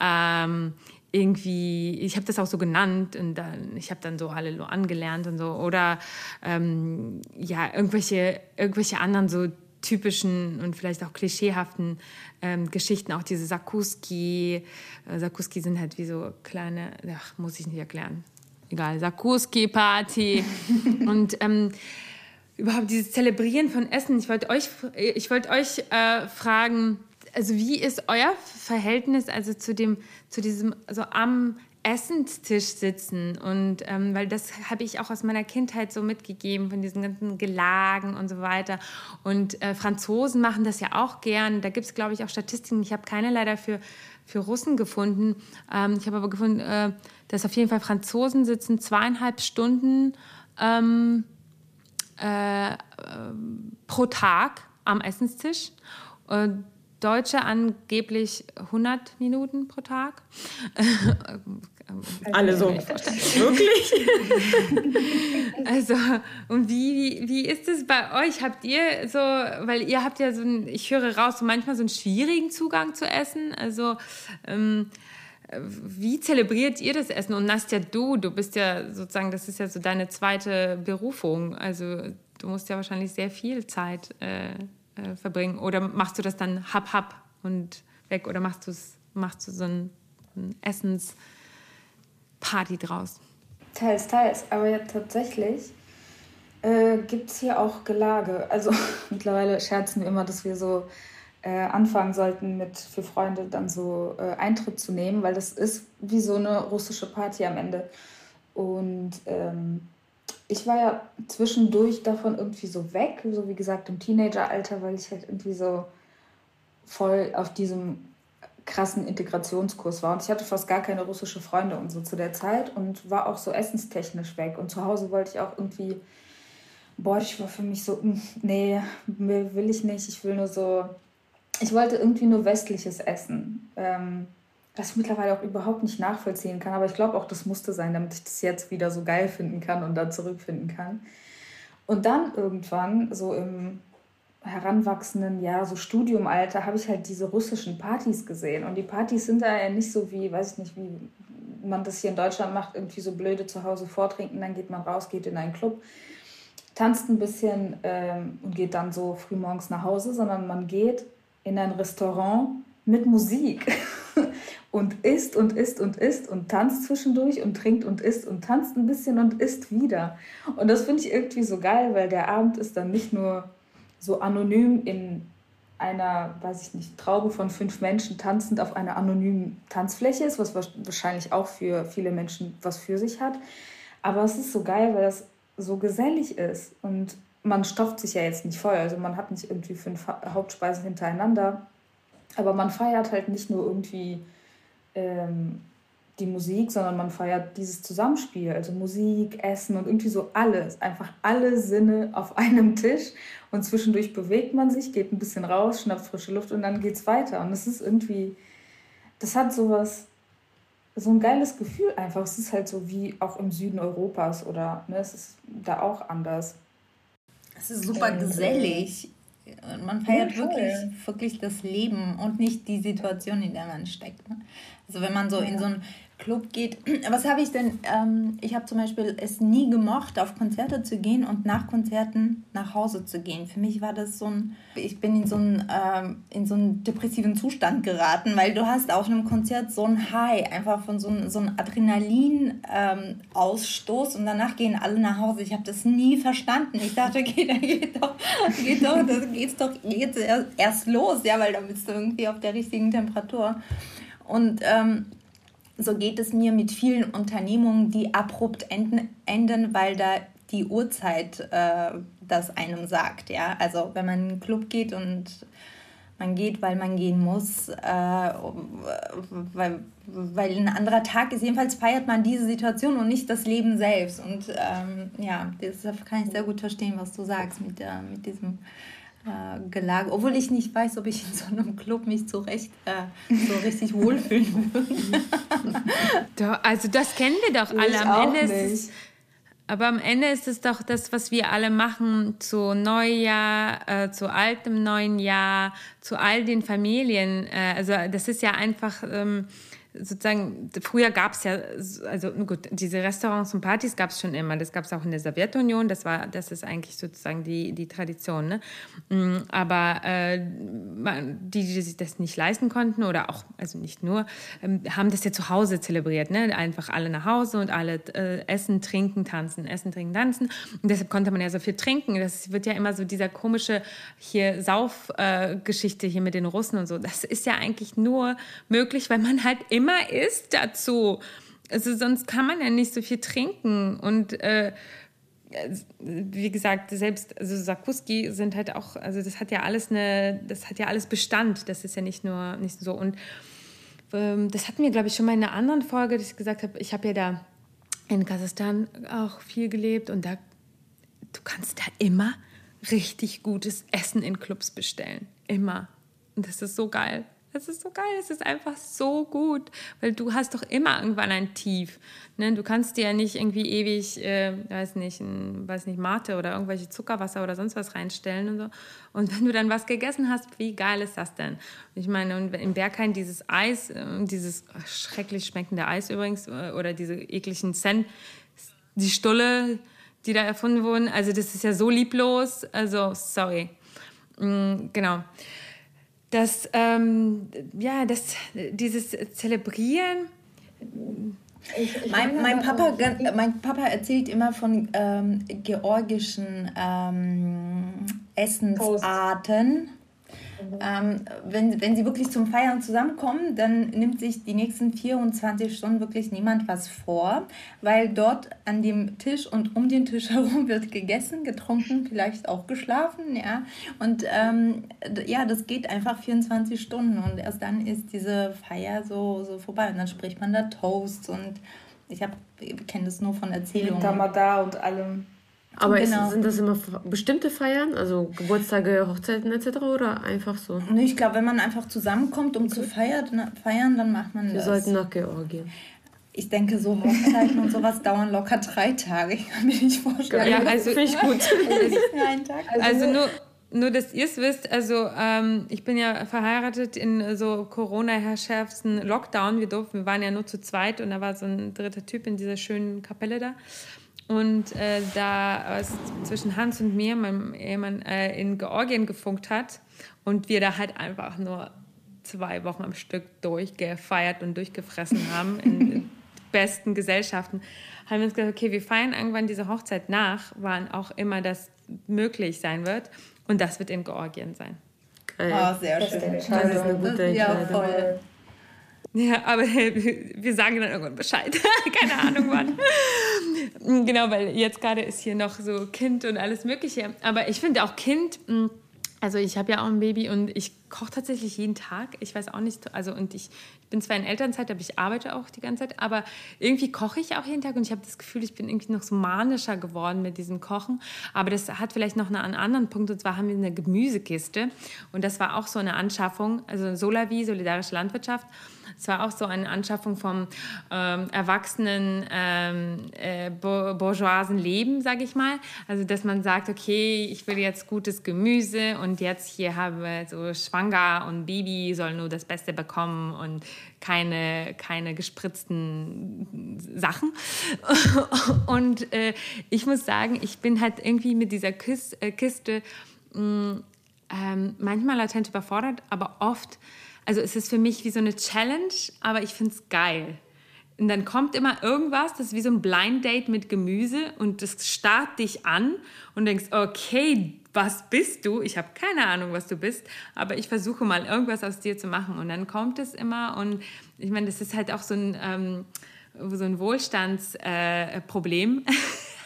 ähm, irgendwie, ich habe das auch so genannt und dann, ich habe dann so Halleluja angelernt und so oder ähm, ja, irgendwelche, irgendwelche anderen so typischen und vielleicht auch klischeehaften ähm, Geschichten, auch diese Sakuski. Äh, Sakuski sind halt wie so kleine, ach, muss ich nicht erklären. Egal, Sakuski-Party. und ähm, überhaupt dieses Zelebrieren von Essen. Ich wollte euch, ich wollte euch äh, fragen, also wie ist euer Verhältnis also zu dem, zu diesem so am Essenstisch sitzen? Und ähm, weil das habe ich auch aus meiner Kindheit so mitgegeben von diesen ganzen Gelagen und so weiter. Und äh, Franzosen machen das ja auch gern. Da gibt es glaube ich auch Statistiken. Ich habe keine leider für, für Russen gefunden. Ähm, ich habe aber gefunden äh, dass auf jeden Fall Franzosen sitzen zweieinhalb Stunden ähm, äh, pro Tag am Essenstisch. Deutsche angeblich 100 Minuten pro Tag. Alle so. Wirklich? also, und wie, wie, wie ist es bei euch? Habt ihr so, weil ihr habt ja so ein, ich höre raus, so manchmal so einen schwierigen Zugang zu Essen. Also, ähm, wie zelebriert ihr das Essen? Und Nastja, du, du bist ja sozusagen, das ist ja so deine zweite Berufung. Also du musst ja wahrscheinlich sehr viel Zeit äh, äh, verbringen. Oder machst du das dann hab hab und weg? Oder machst, du's, machst du so ein, ein Essensparty draus? Teils, teils. Aber ja, tatsächlich äh, gibt es hier auch Gelage. Also mittlerweile scherzen wir immer, dass wir so äh, anfangen sollten, mit für Freunde dann so äh, Eintritt zu nehmen, weil das ist wie so eine russische Party am Ende. Und ähm, ich war ja zwischendurch davon irgendwie so weg, so wie gesagt im Teenageralter, weil ich halt irgendwie so voll auf diesem krassen Integrationskurs war. Und ich hatte fast gar keine russische Freunde und so zu der Zeit und war auch so essenstechnisch weg. Und zu Hause wollte ich auch irgendwie, boah, ich war für mich so, hm, nee, will ich nicht. Ich will nur so ich wollte irgendwie nur westliches Essen, ähm, was ich mittlerweile auch überhaupt nicht nachvollziehen kann. Aber ich glaube auch, das musste sein, damit ich das jetzt wieder so geil finden kann und da zurückfinden kann. Und dann irgendwann, so im heranwachsenden Jahr, so Studiumalter, habe ich halt diese russischen Partys gesehen. Und die Partys sind da ja nicht so wie, weiß ich nicht, wie man das hier in Deutschland macht, irgendwie so blöde zu Hause vortrinken, dann geht man raus, geht in einen Club, tanzt ein bisschen ähm, und geht dann so früh morgens nach Hause, sondern man geht in ein Restaurant mit Musik und isst und isst und isst und tanzt zwischendurch und trinkt und isst und tanzt ein bisschen und isst wieder. Und das finde ich irgendwie so geil, weil der Abend ist dann nicht nur so anonym in einer, weiß ich nicht, Traube von fünf Menschen tanzend auf einer anonymen Tanzfläche ist, was wahrscheinlich auch für viele Menschen was für sich hat. Aber es ist so geil, weil das so gesellig ist und man stopft sich ja jetzt nicht voll. Also man hat nicht irgendwie fünf Hauptspeisen hintereinander, aber man feiert halt nicht nur irgendwie ähm, die Musik, sondern man feiert dieses Zusammenspiel, also Musik, Essen und irgendwie so alles, einfach alle Sinne auf einem Tisch und zwischendurch bewegt man sich, geht ein bisschen raus, schnappt frische Luft und dann geht's weiter und es ist irgendwie, das hat sowas, so ein geiles Gefühl einfach. Es ist halt so wie auch im Süden Europas oder ne, es ist da auch anders. Es ist super gesellig. Man feiert ja, wirklich, wirklich das Leben und nicht die Situation, in der man steckt. Ne? Also wenn man so in so ein Club geht. Was habe ich denn? Ähm, ich habe zum Beispiel es nie gemocht, auf Konzerte zu gehen und nach Konzerten nach Hause zu gehen. Für mich war das so ein, ich bin in so einen, ähm, in so einen depressiven Zustand geraten, weil du hast auf einem Konzert so ein High, einfach von so einem so Adrenalin-Ausstoß ähm, und danach gehen alle nach Hause. Ich habe das nie verstanden. Ich dachte, okay, da geht doch, geht doch, das geht's doch jetzt erst los, ja, weil da bist du irgendwie auf der richtigen Temperatur. Und ähm, so geht es mir mit vielen Unternehmungen, die abrupt enden, enden weil da die Uhrzeit äh, das einem sagt. Ja? Also wenn man in einen Club geht und man geht, weil man gehen muss, äh, weil, weil ein anderer Tag ist. Jedenfalls feiert man diese Situation und nicht das Leben selbst. Und ähm, ja, deshalb kann ich sehr gut verstehen, was du sagst mit, der, mit diesem äh, gelagert, obwohl ich nicht weiß, ob ich in so einem Club mich zurecht äh, so richtig wohlfühlen würde. also das kennen wir doch alle. Am Ende ist es, aber am Ende ist es doch das, was wir alle machen zu Neujahr, äh, zu altem neuen Jahr, zu all den Familien. Äh, also das ist ja einfach ähm, sozusagen, früher gab es ja, also gut, diese Restaurants und Partys gab es schon immer. Das gab es auch in der Sowjetunion. Das war, das ist eigentlich sozusagen die, die Tradition. Ne? Mm, aber äh, die, die sich das nicht leisten konnten oder auch, also nicht nur, ähm, haben das ja zu Hause zelebriert. Ne? Einfach alle nach Hause und alle äh, essen, trinken, tanzen, essen, trinken, tanzen. Und deshalb konnte man ja so viel trinken. Das wird ja immer so dieser komische hier Saufgeschichte äh, hier mit den Russen und so. Das ist ja eigentlich nur möglich, weil man halt immer immer isst dazu. Also sonst kann man ja nicht so viel trinken. Und äh, wie gesagt, selbst also Sakuski sind halt auch, also das hat ja alles eine, das hat ja alles Bestand. Das ist ja nicht nur nicht so. Und ähm, das hatten wir, glaube ich, schon mal in einer anderen Folge, dass ich gesagt habe, ich habe ja da in Kasachstan auch viel gelebt und da du kannst da immer richtig gutes Essen in Clubs bestellen. Immer. Und das ist so geil. Das ist so geil, es ist einfach so gut, weil du hast doch immer irgendwann ein Tief. Ne? Du kannst dir ja nicht irgendwie ewig, äh, weiß nicht, ein, weiß nicht, Mate oder irgendwelche Zuckerwasser oder sonst was reinstellen und so. Und wenn du dann was gegessen hast, wie geil ist das denn? Ich meine, und in Berghain dieses Eis, äh, dieses schrecklich schmeckende Eis übrigens, äh, oder diese ekligen Zen, die Stulle, die da erfunden wurden, also das ist ja so lieblos, also sorry. Mhm, genau dass ähm, ja, das, dieses Zelebrieren. Mein, mein, Papa, mein Papa erzählt immer von ähm, georgischen ähm, Essensarten. Ähm, wenn, wenn sie wirklich zum Feiern zusammenkommen, dann nimmt sich die nächsten 24 Stunden wirklich niemand was vor, weil dort an dem Tisch und um den Tisch herum wird gegessen, getrunken, vielleicht auch geschlafen, ja. Und ähm, ja, das geht einfach 24 Stunden und erst dann ist diese Feier so, so vorbei und dann spricht man da Toast und ich kenne das nur von Erzählungen. Mit Tamada und allem. Aber genau. ist, sind das immer bestimmte Feiern, also Geburtstage, Hochzeiten etc. oder einfach so? Nee, ich glaube, wenn man einfach zusammenkommt, um okay. zu feiern, feiern, dann macht man Wir das. Wir sollten nach Georgien. Ich denke, so Hochzeiten und sowas dauern locker drei Tage. Ich kann mir nicht vorstellen. Ja, also finde ich gut. also, also nur, nur, dass ihr es wisst, also ähm, ich bin ja verheiratet in so Corona-herrschärfsten Lockdown. Wir durften, wir waren ja nur zu zweit und da war so ein dritter Typ in dieser schönen Kapelle da. Und äh, da es zwischen Hans und mir, meinem Ehemann, äh, in Georgien gefunkt hat, und wir da halt einfach nur zwei Wochen am Stück durchgefeiert und durchgefressen haben in besten Gesellschaften, haben wir uns gesagt, okay, wir feiern irgendwann diese Hochzeit nach, wann auch immer das möglich sein wird. Und das wird in Georgien sein. Oh, sehr schön. Das ist eine gute Entscheidung. Ja, voll. Ja, aber wir sagen dann irgendwann Bescheid. Keine Ahnung wann. genau, weil jetzt gerade ist hier noch so Kind und alles Mögliche. Aber ich finde auch Kind, hm, also ich habe ja auch ein Baby und ich koche tatsächlich jeden Tag. Ich weiß auch nicht, also und ich, bin zwar in Elternzeit, aber ich arbeite auch die ganze Zeit, aber irgendwie koche ich auch jeden Tag und ich habe das Gefühl, ich bin irgendwie noch so manischer geworden mit diesem Kochen. Aber das hat vielleicht noch einen anderen Punkt und zwar haben wir eine Gemüsekiste und das war auch so eine Anschaffung, also Solavi, solidarische Landwirtschaft. Es war auch so eine Anschaffung vom ähm, erwachsenen ähm, äh, bourgeoisen Leben, sage ich mal. Also dass man sagt, okay, ich will jetzt gutes Gemüse und jetzt hier habe so schwanger und Baby soll nur das Beste bekommen und keine, keine gespritzten Sachen. Und äh, ich muss sagen, ich bin halt irgendwie mit dieser Kiste, äh, Kiste mh, mm, ähm, manchmal latent überfordert, aber oft also es ist für mich wie so eine Challenge, aber ich finde es geil. Und dann kommt immer irgendwas, das ist wie so ein Blind Date mit Gemüse und das starrt dich an und denkst, okay, was bist du? Ich habe keine Ahnung, was du bist, aber ich versuche mal irgendwas aus dir zu machen. Und dann kommt es immer und ich meine, das ist halt auch so ein, ähm, so ein Wohlstandsproblem. Äh,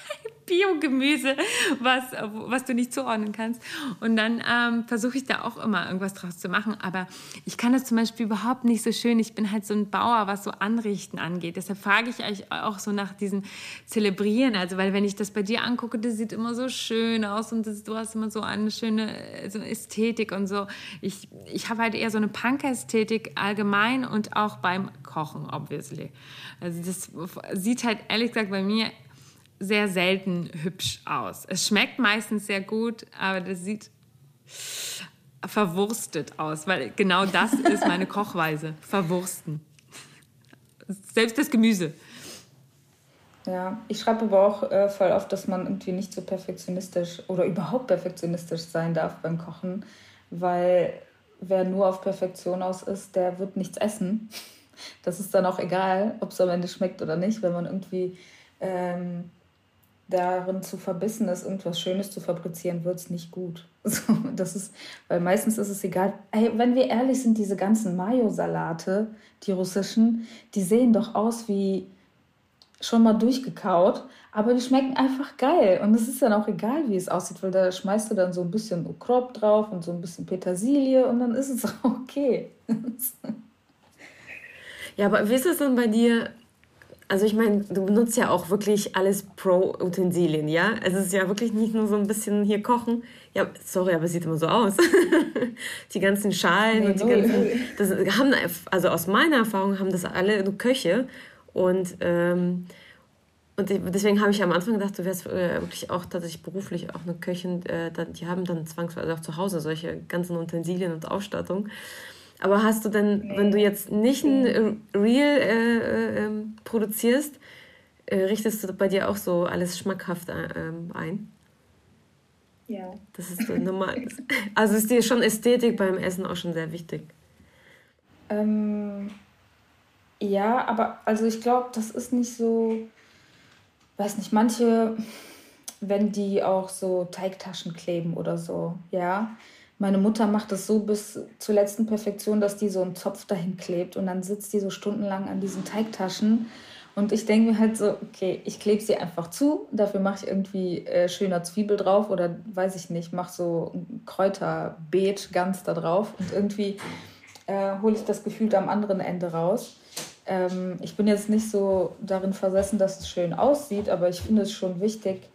Biogemüse, was, was du nicht zuordnen kannst. Und dann ähm, versuche ich da auch immer irgendwas draus zu machen. Aber ich kann das zum Beispiel überhaupt nicht so schön. Ich bin halt so ein Bauer, was so Anrichten angeht. Deshalb frage ich euch auch so nach diesem Zelebrieren. Also, weil wenn ich das bei dir angucke, das sieht immer so schön aus und das, du hast immer so eine schöne so Ästhetik und so. Ich, ich habe halt eher so eine Punk-Ästhetik allgemein und auch beim Kochen, obviously. Also das sieht halt ehrlich gesagt bei mir sehr selten hübsch aus. Es schmeckt meistens sehr gut, aber das sieht verwurstet aus, weil genau das ist meine Kochweise. Verwursten. Selbst das Gemüse. Ja, ich schreibe aber auch äh, voll oft, dass man irgendwie nicht so perfektionistisch oder überhaupt perfektionistisch sein darf beim Kochen, weil wer nur auf Perfektion aus ist, der wird nichts essen. Das ist dann auch egal, ob es am Ende schmeckt oder nicht, wenn man irgendwie ähm, darin zu verbissen ist, irgendwas Schönes zu fabrizieren, wird es nicht gut. So, das ist, weil meistens ist es egal. Ey, wenn wir ehrlich sind, diese ganzen Mayo-Salate, die russischen, die sehen doch aus wie schon mal durchgekaut, aber die schmecken einfach geil. Und es ist dann auch egal, wie es aussieht, weil da schmeißt du dann so ein bisschen Ukrop drauf und so ein bisschen Petersilie und dann ist es auch okay. ja, aber wie ist es denn bei dir? Also ich meine, du benutzt ja auch wirklich alles Pro-Utensilien, ja? Es ist ja wirklich nicht nur so ein bisschen hier kochen. Ja, sorry, aber es sieht immer so aus. die ganzen Schalen nee, und die ganzen... Das haben, also aus meiner Erfahrung haben das alle nur Köche. Und, ähm, und deswegen habe ich am Anfang gedacht, du wärst äh, wirklich auch tatsächlich beruflich auch eine Köchin. Äh, die haben dann zwangsweise auch zu Hause solche ganzen Utensilien und Ausstattung. Aber hast du denn, nee. wenn du jetzt nicht ein Real äh, äh, ähm, produzierst, äh, richtest du bei dir auch so alles schmackhaft äh, ähm, ein? Ja. Das ist so normal. Also ist dir schon Ästhetik beim Essen auch schon sehr wichtig? Ähm, ja, aber also ich glaube, das ist nicht so, weiß nicht, manche, wenn die auch so Teigtaschen kleben oder so, ja, meine Mutter macht das so bis zur letzten Perfektion, dass die so einen Zopf dahin klebt und dann sitzt die so stundenlang an diesen Teigtaschen. Und ich denke mir halt so, okay, ich klebe sie einfach zu, dafür mache ich irgendwie äh, schöner Zwiebel drauf oder weiß ich nicht, mache so ein Kräuterbeet ganz da drauf und irgendwie äh, hole ich das Gefühl am anderen Ende raus. Ähm, ich bin jetzt nicht so darin versessen, dass es schön aussieht, aber ich finde es schon wichtig,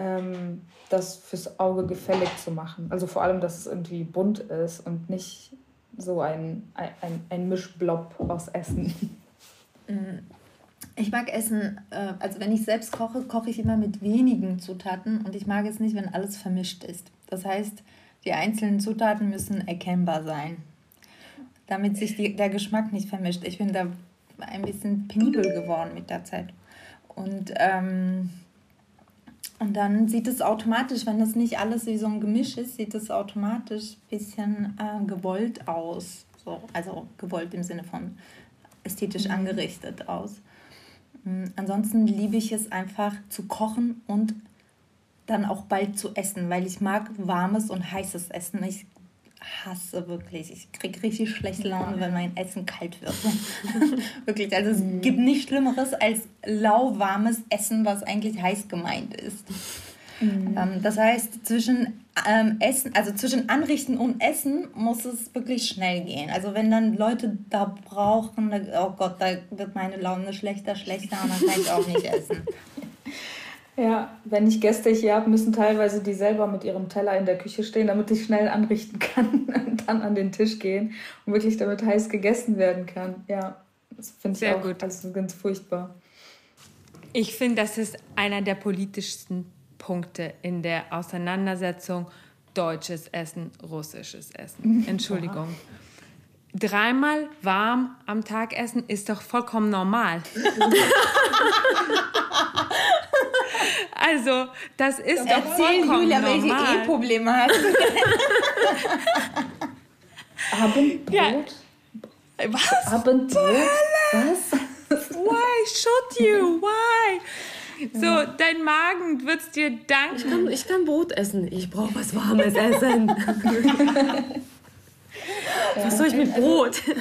ähm, das fürs Auge gefällig zu machen. Also vor allem, dass es irgendwie bunt ist und nicht so ein, ein, ein Mischblob aus Essen. Mm. Ich mag Essen, äh, also wenn ich selbst koche, koche ich immer mit wenigen Zutaten und ich mag es nicht, wenn alles vermischt ist. Das heißt, die einzelnen Zutaten müssen erkennbar sein, damit sich die, der Geschmack nicht vermischt. Ich bin da ein bisschen penibel geworden mit der Zeit. Und ähm, Und dann sieht es automatisch, wenn das nicht alles wie so ein Gemisch ist, sieht es automatisch ein bisschen äh, gewollt aus. So, also gewollt im Sinne von ästhetisch mhm. angerichtet aus. Mhm. Ansonsten liebe ich es einfach zu kochen und dann auch bald zu essen, weil ich mag warmes und heißes Essen. Ich hasse wirklich. Ich kriege richtig schlechte Laune, wenn mein Essen kalt wird. wirklich. Also es mhm. gibt nichts Schlimmeres als lauwarmes Essen, was eigentlich heiß gemeint ist. Mhm. Ähm, das heißt, zwischen ähm, Essen, also zwischen Anrichten und Essen muss es wirklich schnell gehen. Also wenn dann Leute da brauchen, oh Gott, da wird meine Laune schlechter, schlechter und dann kann ich auch nicht essen. Ja, wenn ich Gäste hier habe, müssen teilweise die selber mit ihrem Teller in der Küche stehen, damit ich schnell anrichten kann und dann an den Tisch gehen und wirklich damit heiß gegessen werden kann. Ja, das finde ich Sehr auch gut. Also ganz furchtbar. Ich finde, das ist einer der politischsten Punkte in der Auseinandersetzung deutsches Essen, russisches Essen. Entschuldigung. Dreimal warm am Tag essen ist doch vollkommen normal. Also, das ist doch Erzähl vollkommen Julia, normal. welche E-Probleme hast. Abendbrot? Ja. Was? Abendbrot? Was? Why should you? Why? So, dein Magen wird es dir danken. Ich kann, ich kann Brot essen. Ich brauche was Warmes essen. was soll ich mit Brot?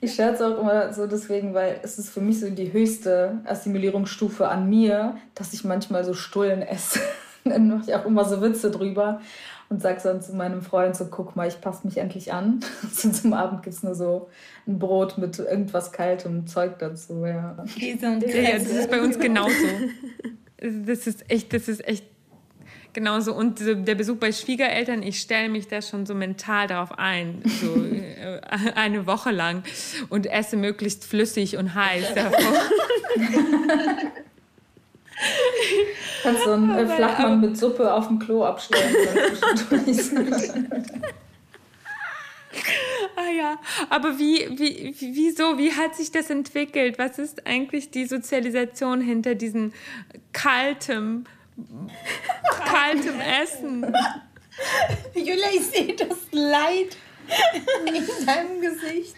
Ich scherze auch immer so deswegen, weil es ist für mich so die höchste Assimilierungsstufe an mir, dass ich manchmal so Stullen esse. Dann mache ich auch immer so Witze drüber und sage dann zu meinem Freund so, guck mal, ich passe mich endlich an. So zum Abend gibt es nur so ein Brot mit irgendwas kaltem Zeug dazu. Ja. Käse und Ja, das ist bei uns genauso. Das ist echt, das ist echt Genauso. Und der Besuch bei Schwiegereltern, ich stelle mich da schon so mental darauf ein, so äh, eine Woche lang und esse möglichst flüssig und heiß. Kannst so einen äh, Flachmann mit Suppe auf dem Klo abstellen. ah ja, aber wie, wie, wieso, wie hat sich das entwickelt? Was ist eigentlich die Sozialisation hinter diesem kaltem, kaltem Essen. Julia, ich sehe das Leid in deinem Gesicht.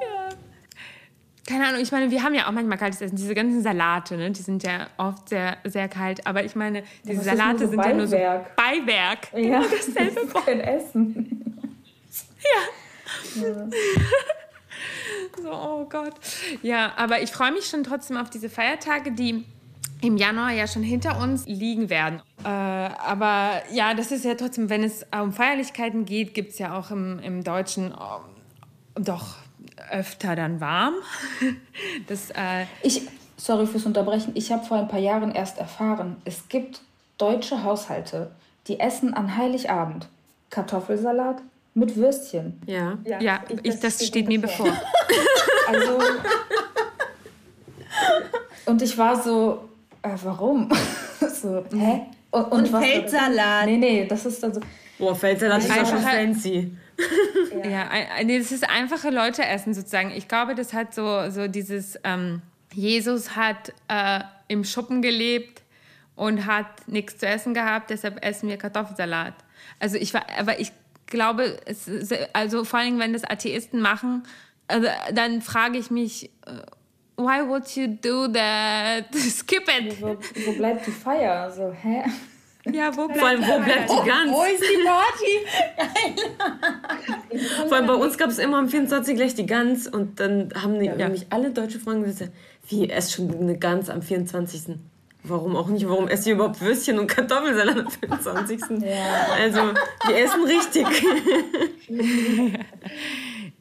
ja. Keine Ahnung, ich meine, wir haben ja auch manchmal kaltes Essen. Diese ganzen Salate, ne, die sind ja oft sehr, sehr kalt. Aber ich meine, diese ja, Salate so sind Beiwerk? ja nur so Beiwerk. Ja, genau dasselbe das ist kein Essen. ja. ja. so, oh Gott. Ja, aber ich freue mich schon trotzdem auf diese Feiertage, die im Januar ja schon hinter uns liegen werden. Äh, aber ja, das ist ja trotzdem, wenn es um Feierlichkeiten geht, gibt es ja auch im, im Deutschen oh, doch öfter dann warm. das, äh ich, sorry fürs Unterbrechen, ich habe vor ein paar Jahren erst erfahren, es gibt deutsche Haushalte, die essen an Heiligabend Kartoffelsalat mit Würstchen. Ja, ja, ja ich, das, steht, steht mir bevor. Also, und ich war so, äh, warum? so, hä? Und, und, und Feldsalat. Nee, nee, das ist dann so. Boah, Feldsalat ist auch schon fancy. ja, ja nee, das ist einfache Leute essen sozusagen. Ich glaube, das hat so, so dieses, ähm, Jesus hat äh, im Schuppen gelebt und hat nichts zu essen gehabt, deshalb essen wir Kartoffelsalat. Also ich war, aber ich glaube, es, also vor allem, wenn das Atheisten machen, also dann frage ich mich, äh, why would you do that? Skip it. Wo, wo bleibt die Feier? So, hä? Ja, wo, Vor allem, wo bleibt die Gans? Wo ist die Party? Vor allem bei uns gab es immer am 24. gleich die Gans und dann haben die, ja. nämlich alle deutsche Freunde gesagt, wie, esst schon eine Gans am 24. Warum auch nicht? Warum esst ihr überhaupt Würstchen und Kartoffelsalat am 25.? Ja. Also, wir essen richtig.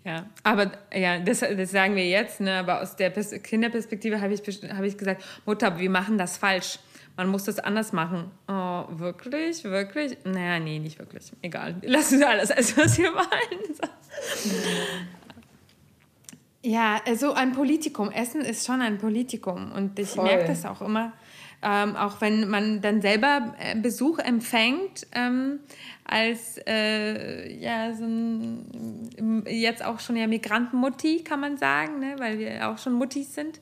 Ja, aber ja, das, das sagen wir jetzt, ne? aber aus der Pers Kinderperspektive habe ich, hab ich gesagt, Mutter, wir machen das falsch. Man muss das anders machen. Oh, wirklich? Wirklich? Naja, nee, nicht wirklich. Egal. Lassen Sie alles essen, was wir wollen. Ja, so also ein Politikum. Essen ist schon ein Politikum und ich merke das auch immer. Ähm, auch wenn man dann selber äh, Besuch empfängt, ähm, als äh, ja, so ein, jetzt auch schon ja Migrantenmutti, kann man sagen, ne? weil wir auch schon Muttis sind.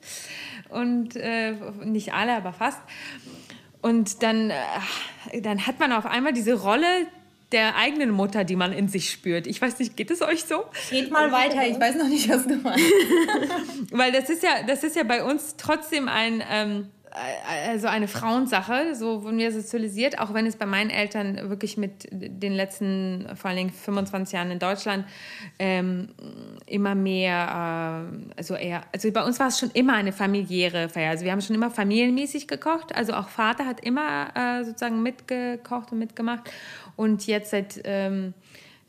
Und äh, nicht alle, aber fast. Und dann, äh, dann hat man auf einmal diese Rolle der eigenen Mutter, die man in sich spürt. Ich weiß nicht, geht es euch so? Geht mal weiter, ich weiß noch nicht, was du meinst. Weil das ist ja, das ist ja bei uns trotzdem ein, ähm, also eine Frauensache, so wurden wir sozialisiert, auch wenn es bei meinen Eltern wirklich mit den letzten, vor allen Dingen 25 Jahren in Deutschland, ähm, immer mehr, äh, also eher, also bei uns war es schon immer eine familiäre Feier. Also wir haben schon immer familienmäßig gekocht, also auch Vater hat immer äh, sozusagen mitgekocht und mitgemacht. Und jetzt seit ähm,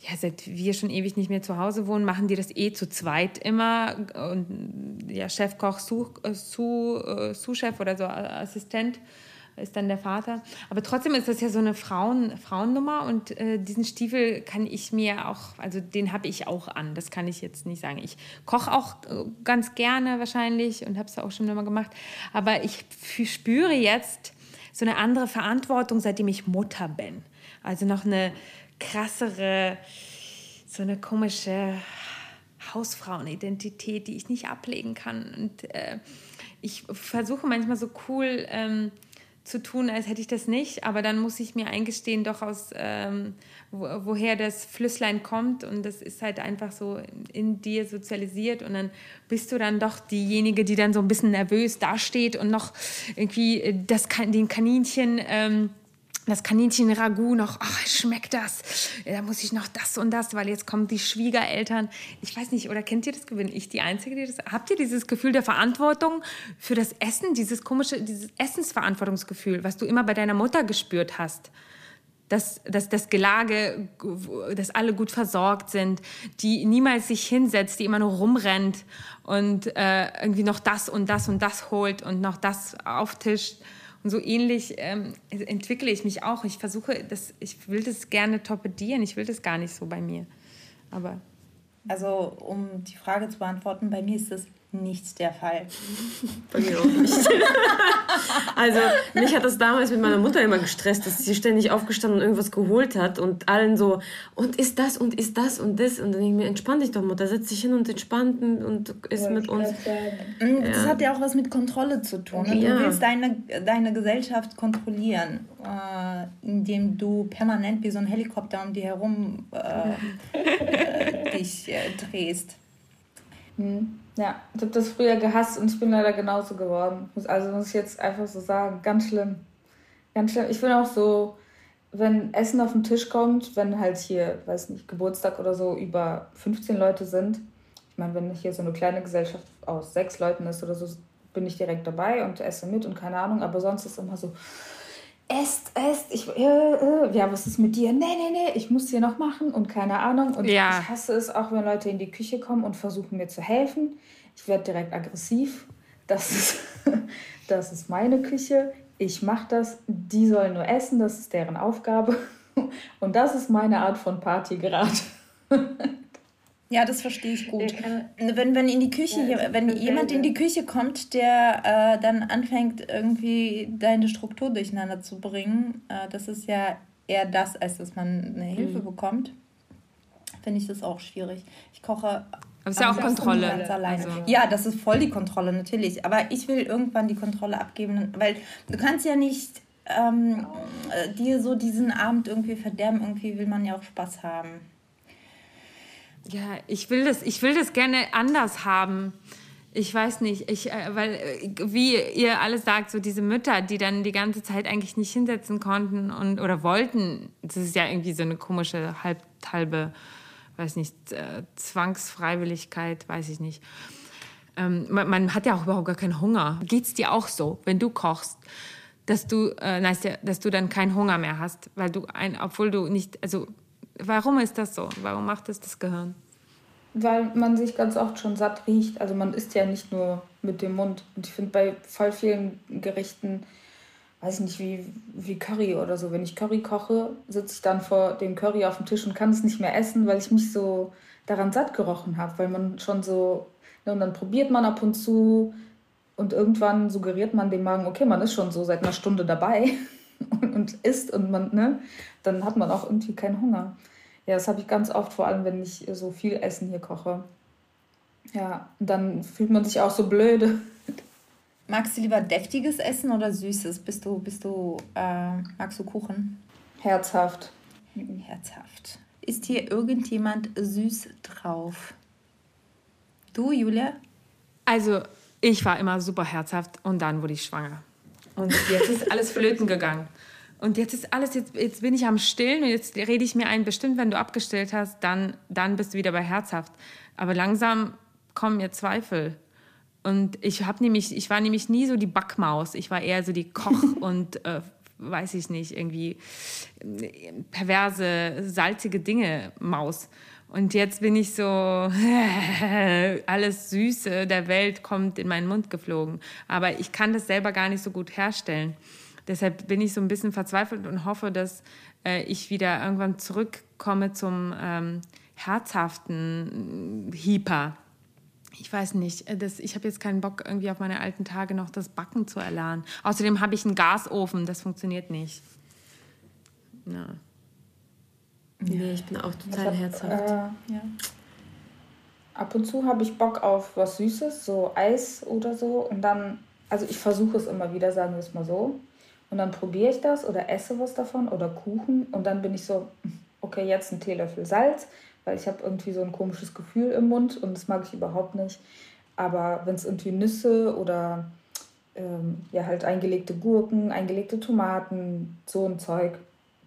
ja, seit wir schon ewig nicht mehr zu Hause wohnen, machen die das eh zu zweit immer. Und ja, Chefkoch, äh, äh, Sous-Chef oder so äh, Assistent ist dann der Vater. Aber trotzdem ist das ja so eine Frauen, Frauennummer und äh, diesen Stiefel kann ich mir auch, also den habe ich auch an. Das kann ich jetzt nicht sagen. Ich koche auch ganz gerne wahrscheinlich und habe es auch schon immer gemacht. Aber ich spüre jetzt so eine andere Verantwortung, seitdem ich Mutter bin. Also noch eine krassere, so eine komische Hausfrauenidentität, die ich nicht ablegen kann. Und äh, ich versuche manchmal so cool ähm, zu tun, als hätte ich das nicht, aber dann muss ich mir eingestehen, doch aus ähm, wo, woher das Flüsslein kommt und das ist halt einfach so in dir sozialisiert und dann bist du dann doch diejenige, die dann so ein bisschen nervös dasteht und noch irgendwie äh, das, den Kaninchen ähm, das Kaninchen-Ragout noch, ach, schmeckt das? Da muss ich noch das und das, weil jetzt kommen die Schwiegereltern. Ich weiß nicht, oder kennt ihr das? Bin ich die Einzige, die das... Habt ihr dieses Gefühl der Verantwortung für das Essen, dieses komische, dieses Essensverantwortungsgefühl, was du immer bei deiner Mutter gespürt hast? Dass, dass das Gelage, dass alle gut versorgt sind, die niemals sich hinsetzt, die immer nur rumrennt und äh, irgendwie noch das und das und das holt und noch das auftischt. Und so ähnlich ähm, entwickle ich mich auch. Ich versuche, das, ich will das gerne torpedieren. Ich will das gar nicht so bei mir. Aber. Also, um die Frage zu beantworten, bei mir ist das nicht der Fall. Bei mir auch nicht. also mich hat das damals mit meiner Mutter immer gestresst, dass sie ständig aufgestanden und irgendwas geholt hat und allen so, und ist das und ist das und das. Und dann denke ich mir, entspann dich doch, Mutter, setz dich hin und entspannt und ist ja, mit uns. Das ja. hat ja auch was mit Kontrolle zu tun. Ne? Du ja. willst deine, deine Gesellschaft kontrollieren, äh, indem du permanent wie so ein Helikopter um die herum äh, dich äh, drehst. Hm. Ja, ich habe das früher gehasst und ich bin leider genauso geworden. Also muss ich jetzt einfach so sagen, ganz schlimm. Ganz schlimm. Ich bin auch so, wenn Essen auf den Tisch kommt, wenn halt hier, weiß nicht, Geburtstag oder so über 15 Leute sind. Ich meine, wenn hier so eine kleine Gesellschaft aus sechs Leuten ist oder so, bin ich direkt dabei und esse mit und keine Ahnung. Aber sonst ist es immer so, esst, esst, ich, äh, äh, ja, was ist mit dir? Nee, nee, nee, ich muss hier noch machen und keine Ahnung. Und ja. ich hasse es auch, wenn Leute in die Küche kommen und versuchen mir zu helfen. Ich werde direkt aggressiv. Das ist, das ist meine Küche. Ich mache das. Die sollen nur essen. Das ist deren Aufgabe. Und das ist meine Art von Party gerade. Ja, das verstehe ich gut. Wenn, wenn in die Küche, ja, wenn jemand in die Küche kommt, der äh, dann anfängt, irgendwie deine Struktur durcheinander zu bringen, äh, das ist ja eher das, als dass man eine Hilfe mhm. bekommt, finde ich das auch schwierig. Ich koche. Aber es ist ja auch Kontrolle. Also. Ja, das ist voll die Kontrolle, natürlich. Aber ich will irgendwann die Kontrolle abgeben, weil du kannst ja nicht ähm, äh, dir so diesen Abend irgendwie verderben. Irgendwie will man ja auch Spaß haben. Ja, ich will das, ich will das gerne anders haben. Ich weiß nicht, ich, äh, weil, äh, wie ihr alles sagt, so diese Mütter, die dann die ganze Zeit eigentlich nicht hinsetzen konnten und oder wollten, das ist ja irgendwie so eine komische, halb, halbe, weiß nicht, äh, Zwangsfreiwilligkeit, weiß ich nicht. Ähm, man, man, hat ja auch überhaupt gar keinen Hunger. Geht es dir auch so, wenn du kochst? Dass du, äh, dass du dann keinen Hunger mehr hast, weil du ein, obwohl du nicht, also Warum ist das so? Warum macht es das Gehirn? Weil man sich ganz oft schon satt riecht. Also man isst ja nicht nur mit dem Mund. Und ich finde bei voll vielen Gerichten, weiß ich nicht, wie, wie Curry oder so. Wenn ich Curry koche, sitze ich dann vor dem Curry auf dem Tisch und kann es nicht mehr essen, weil ich mich so daran satt gerochen habe. Weil man schon so Und dann probiert man ab und zu und irgendwann suggeriert man dem Magen, okay, man ist schon so seit einer Stunde dabei und, und isst und man, ne, dann hat man auch irgendwie keinen Hunger. Ja, das habe ich ganz oft, vor allem wenn ich so viel Essen hier koche. Ja, dann fühlt man sich auch so blöde. Magst du lieber deftiges Essen oder süßes? Bist du, bist du, äh, magst du Kuchen? Herzhaft. Herzhaft. Ist hier irgendjemand süß drauf? Du, Julia? Also, ich war immer super herzhaft und dann wurde ich schwanger. Und jetzt ist alles flöten gegangen. Und jetzt ist alles, jetzt, jetzt bin ich am Stillen und jetzt rede ich mir ein, bestimmt, wenn du abgestillt hast, dann, dann bist du wieder bei herzhaft. Aber langsam kommen mir Zweifel. Und ich habe nämlich, ich war nämlich nie so die Backmaus. Ich war eher so die Koch und äh, weiß ich nicht, irgendwie äh, perverse, salzige Dinge Maus. Und jetzt bin ich so, alles Süße der Welt kommt in meinen Mund geflogen. Aber ich kann das selber gar nicht so gut herstellen. Deshalb bin ich so ein bisschen verzweifelt und hoffe, dass äh, ich wieder irgendwann zurückkomme zum ähm, herzhaften Hieper. Ich weiß nicht, äh, das, ich habe jetzt keinen Bock, irgendwie auf meine alten Tage noch das Backen zu erlernen. Außerdem habe ich einen Gasofen, das funktioniert nicht. Ja. Nee, ich bin auch total hab, herzhaft. Äh, ja. Ab und zu habe ich Bock auf was Süßes, so Eis oder so. Und dann, also ich versuche es immer wieder, sagen wir es mal so. Und dann probiere ich das oder esse was davon oder Kuchen. Und dann bin ich so, okay, jetzt ein Teelöffel Salz, weil ich habe irgendwie so ein komisches Gefühl im Mund und das mag ich überhaupt nicht. Aber wenn es irgendwie Nüsse oder ähm, ja halt eingelegte Gurken, eingelegte Tomaten, so ein Zeug,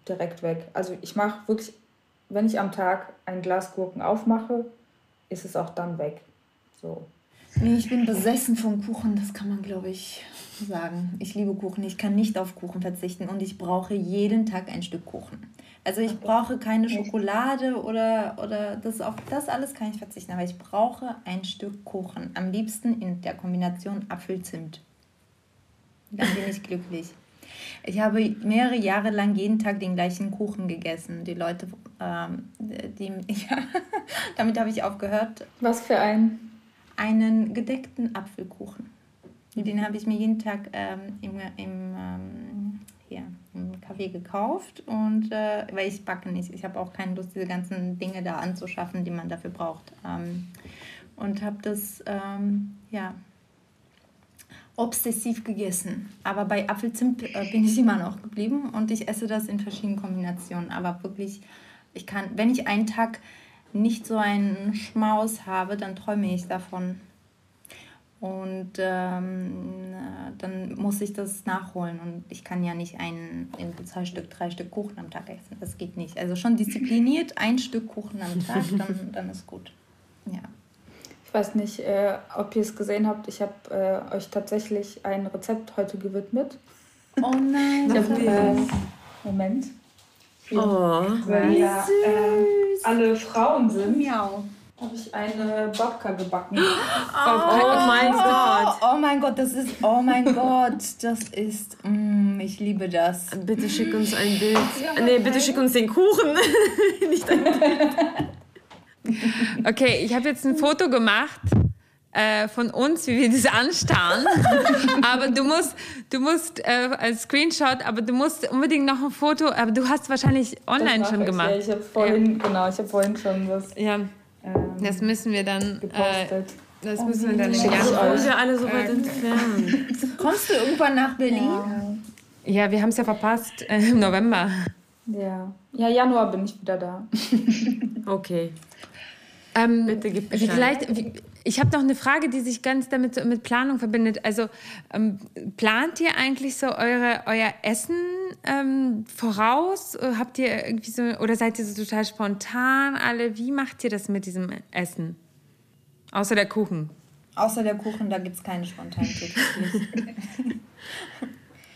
direkt weg. Also ich mache wirklich, wenn ich am Tag ein Glas Gurken aufmache, ist es auch dann weg. So. Nee, ich bin besessen vom Kuchen, das kann man, glaube ich, sagen. Ich liebe Kuchen, ich kann nicht auf Kuchen verzichten und ich brauche jeden Tag ein Stück Kuchen. Also ich brauche keine Schokolade oder, oder das auf das alles kann ich verzichten, aber ich brauche ein Stück Kuchen. Am liebsten in der Kombination Apfelzimt. Dann bin ich glücklich. Ich habe mehrere Jahre lang jeden Tag den gleichen Kuchen gegessen. Die Leute, ähm, die, ja, damit habe ich aufgehört. Was für einen? Einen gedeckten Apfelkuchen. Den habe ich mir jeden Tag ähm, im, im, ähm, hier, im Café gekauft und äh, weil ich backe nicht. Ich habe auch keine Lust, diese ganzen Dinge da anzuschaffen, die man dafür braucht. Ähm, und habe das ähm, ja obsessiv gegessen. Aber bei Apfelzimt äh, bin ich immer noch geblieben und ich esse das in verschiedenen Kombinationen. Aber wirklich, ich kann, wenn ich einen Tag nicht so einen Schmaus habe, dann träume ich davon. Und ähm, dann muss ich das nachholen. Und ich kann ja nicht ein, zwei Stück, drei Stück Kuchen am Tag essen. Das geht nicht. Also schon diszipliniert ein Stück Kuchen am Tag, dann, dann ist gut. Ja. Ich weiß nicht, äh, ob ihr es gesehen habt. Ich habe äh, euch tatsächlich ein Rezept heute gewidmet. Oh nein, hab, äh, Moment. Oh, weil ja äh, alle Frauen sind. Miau. Habe ich eine Babka gebacken. Oh, oh, mein Gott. Oh mein Gott, das ist, oh mein Gott, das ist, mm, ich liebe das. Bitte schick uns ein Bild. Ja, nee, bitte schick uns den Kuchen. Nicht ein Bild. Okay, ich habe jetzt ein Foto gemacht äh, von uns, wie wir das anstarren. aber du musst, du musst äh, als Screenshot, aber du musst unbedingt noch ein Foto. Aber du hast wahrscheinlich online schon ich. gemacht. Ja, ich habe vorhin, ja. genau, ich habe vorhin schon was. Ja, ähm, das müssen wir dann. Äh, das müssen wir dann Januar. sind wir alle so weit entfernt. Kommst du irgendwann nach Berlin? Ja, ja wir haben es ja verpasst äh, im November. Ja. ja, Januar bin ich wieder da. okay. Ähm, Bitte gib Bescheid. Vielleicht, ich habe noch eine Frage, die sich ganz damit mit Planung verbindet. Also ähm, plant ihr eigentlich so eure, euer Essen ähm, voraus? Habt ihr irgendwie so oder seid ihr so total spontan alle? Wie macht ihr das mit diesem Essen? Außer der Kuchen. Außer der Kuchen, da gibt es keine Spontanität.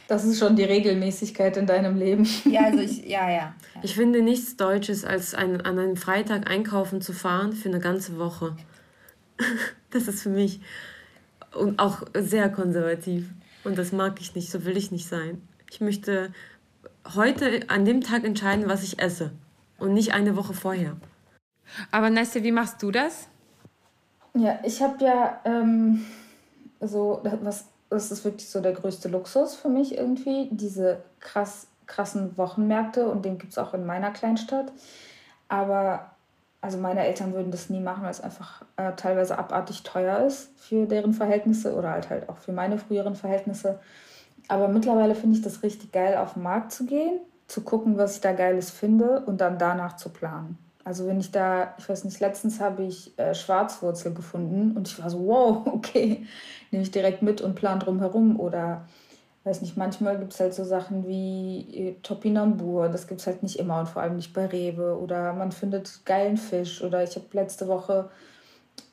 Das ist schon die Regelmäßigkeit in deinem Leben. Ja, also ich, ja, ja. Ich finde nichts Deutsches, als ein, an einem Freitag einkaufen zu fahren für eine ganze Woche. Das ist für mich und auch sehr konservativ. Und das mag ich nicht, so will ich nicht sein. Ich möchte heute an dem Tag entscheiden, was ich esse. Und nicht eine Woche vorher. Aber Neste, wie machst du das? Ja, ich habe ja ähm, so, was, das ist wirklich so der größte Luxus für mich irgendwie, diese krass, krassen Wochenmärkte und den gibt es auch in meiner Kleinstadt. Aber also meine Eltern würden das nie machen, weil es einfach äh, teilweise abartig teuer ist für deren Verhältnisse oder halt halt auch für meine früheren Verhältnisse. Aber mittlerweile finde ich das richtig geil, auf den Markt zu gehen, zu gucken, was ich da Geiles finde und dann danach zu planen. Also wenn ich da, ich weiß nicht, letztens habe ich äh, Schwarzwurzel gefunden und ich war so, wow, okay, nehme ich direkt mit und plan drum herum. Oder, weiß nicht, manchmal gibt es halt so Sachen wie äh, Topinambur, das gibt es halt nicht immer und vor allem nicht bei Rewe. Oder man findet geilen Fisch. Oder ich habe letzte Woche,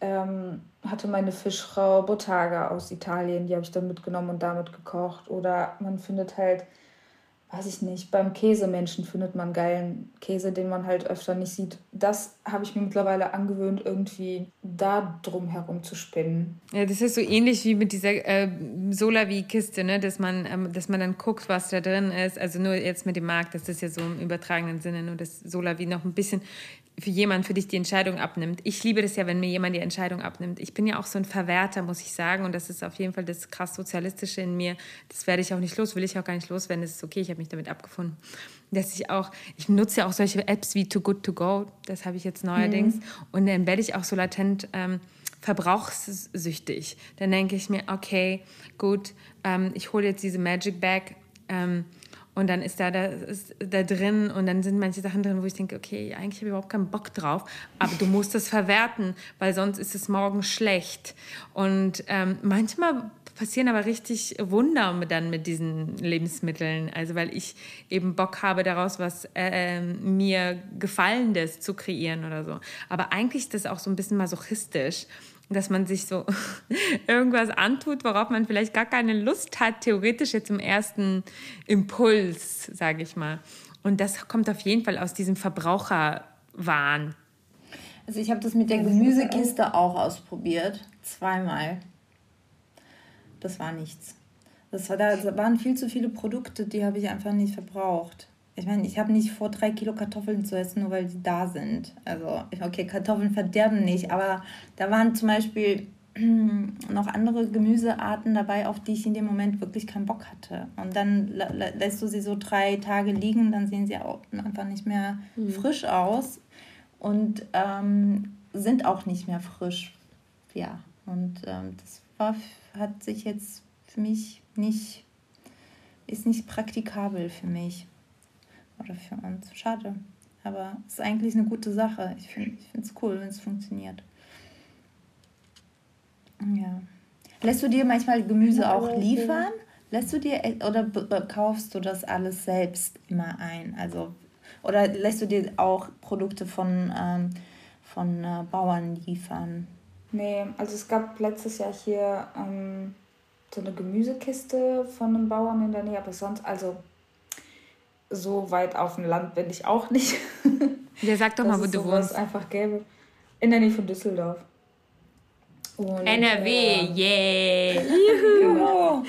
ähm, hatte meine Fischfrau Botaga aus Italien, die habe ich dann mitgenommen und damit gekocht. Oder man findet halt weiß ich nicht, beim Käsemenschen findet man geilen Käse, den man halt öfter nicht sieht. Das habe ich mir mittlerweile angewöhnt, irgendwie da drum herum zu spinnen. Ja, das ist so ähnlich wie mit dieser äh, Solavi-Kiste, ne? dass, man, ähm, dass man dann guckt, was da drin ist. Also nur jetzt mit dem Markt, das ist ja so im übertragenen Sinne, nur dass Solavi noch ein bisschen für jemanden für dich die Entscheidung abnimmt. Ich liebe das ja, wenn mir jemand die Entscheidung abnimmt. Ich bin ja auch so ein Verwerter, muss ich sagen. Und das ist auf jeden Fall das krass Sozialistische in mir. Das werde ich auch nicht los, will ich auch gar nicht loswerden. Das ist okay, ich habe mich damit abgefunden. Dass ich auch, ich nutze ja auch solche Apps wie Too Good To Go. Das habe ich jetzt neuerdings. Mhm. Und dann werde ich auch so latent ähm, verbrauchssüchtig. Dann denke ich mir, okay, gut, ähm, ich hole jetzt diese Magic Bag. Ähm, und dann ist da, da, ist da drin und dann sind manche Sachen drin, wo ich denke, okay, eigentlich habe ich überhaupt keinen Bock drauf, aber du musst es verwerten, weil sonst ist es morgen schlecht. Und ähm, manchmal passieren aber richtig Wunder dann mit diesen Lebensmitteln. Also weil ich eben Bock habe, daraus was äh, mir Gefallendes zu kreieren oder so. Aber eigentlich ist das auch so ein bisschen masochistisch dass man sich so irgendwas antut, worauf man vielleicht gar keine Lust hat, theoretisch jetzt im ersten Impuls, sage ich mal. Und das kommt auf jeden Fall aus diesem Verbraucherwahn. Also ich habe das mit der Gemüsekiste auch ausprobiert, zweimal. Das war nichts. Das war, da waren viel zu viele Produkte, die habe ich einfach nicht verbraucht ich meine, ich habe nicht vor, drei Kilo Kartoffeln zu essen, nur weil sie da sind. Also, okay, Kartoffeln verderben nicht, aber da waren zum Beispiel noch andere Gemüsearten dabei, auf die ich in dem Moment wirklich keinen Bock hatte. Und dann lässt du sie so drei Tage liegen, dann sehen sie auch einfach nicht mehr mhm. frisch aus und ähm, sind auch nicht mehr frisch. Ja, und ähm, das war, hat sich jetzt für mich nicht, ist nicht praktikabel für mich oder für uns. Schade. Aber es ist eigentlich eine gute Sache. Ich finde es cool, wenn es funktioniert. Ja. Lässt du dir manchmal Gemüse auch liefern? Lässt du dir e- oder kaufst du das alles selbst immer ein? Also oder lässt du dir auch Produkte von, ähm, von äh, Bauern liefern? Nee, also es gab letztes Jahr hier ähm, so eine Gemüsekiste von einem Bauern in der Nähe, aber sonst, also so weit auf dem Land bin ich auch nicht. Ja, sag doch mal, wo du wohnst. einfach gäbe. In der Nähe von Düsseldorf. Und, NRW, äh, yeah! genau.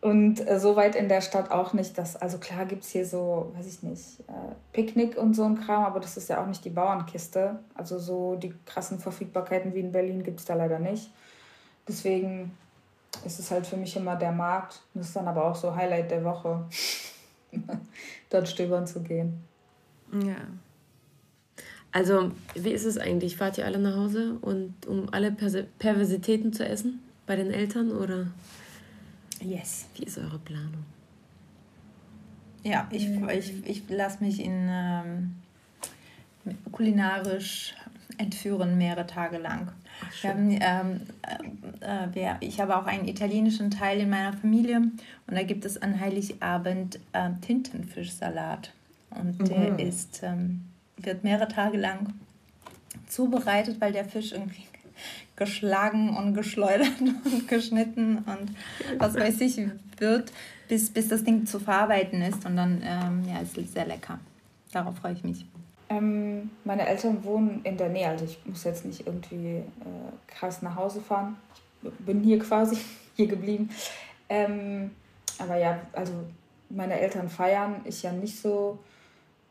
Und äh, so weit in der Stadt auch nicht. Dass, also klar gibt es hier so, weiß ich nicht, äh, Picknick und so ein Kram, aber das ist ja auch nicht die Bauernkiste. Also so die krassen Verfügbarkeiten wie in Berlin gibt es da leider nicht. Deswegen ist es halt für mich immer der Markt. Das ist dann aber auch so Highlight der Woche. dort stöbern zu gehen. Ja. Also, wie ist es eigentlich? Fahrt ihr alle nach Hause und um alle Perse Perversitäten zu essen bei den Eltern oder? Yes. Wie ist eure Planung? Ja, ich, ich, ich lasse mich in ähm, kulinarisch entführen mehrere Tage lang. Wir haben, ähm, äh, äh, wir, ich habe auch einen italienischen Teil in meiner Familie und da gibt es an Heiligabend äh, Tintenfischsalat. Und mhm. der ist, ähm, wird mehrere Tage lang zubereitet, weil der Fisch irgendwie geschlagen und geschleudert und geschnitten und was weiß ich wird, bis, bis das Ding zu verarbeiten ist. Und dann ähm, ja, ist es sehr lecker. Darauf freue ich mich. Ähm, meine Eltern wohnen in der Nähe, also ich muss jetzt nicht irgendwie äh, krass nach Hause fahren. Ich bin hier quasi hier geblieben. Ähm, aber ja, also meine Eltern feiern, ich ja nicht so.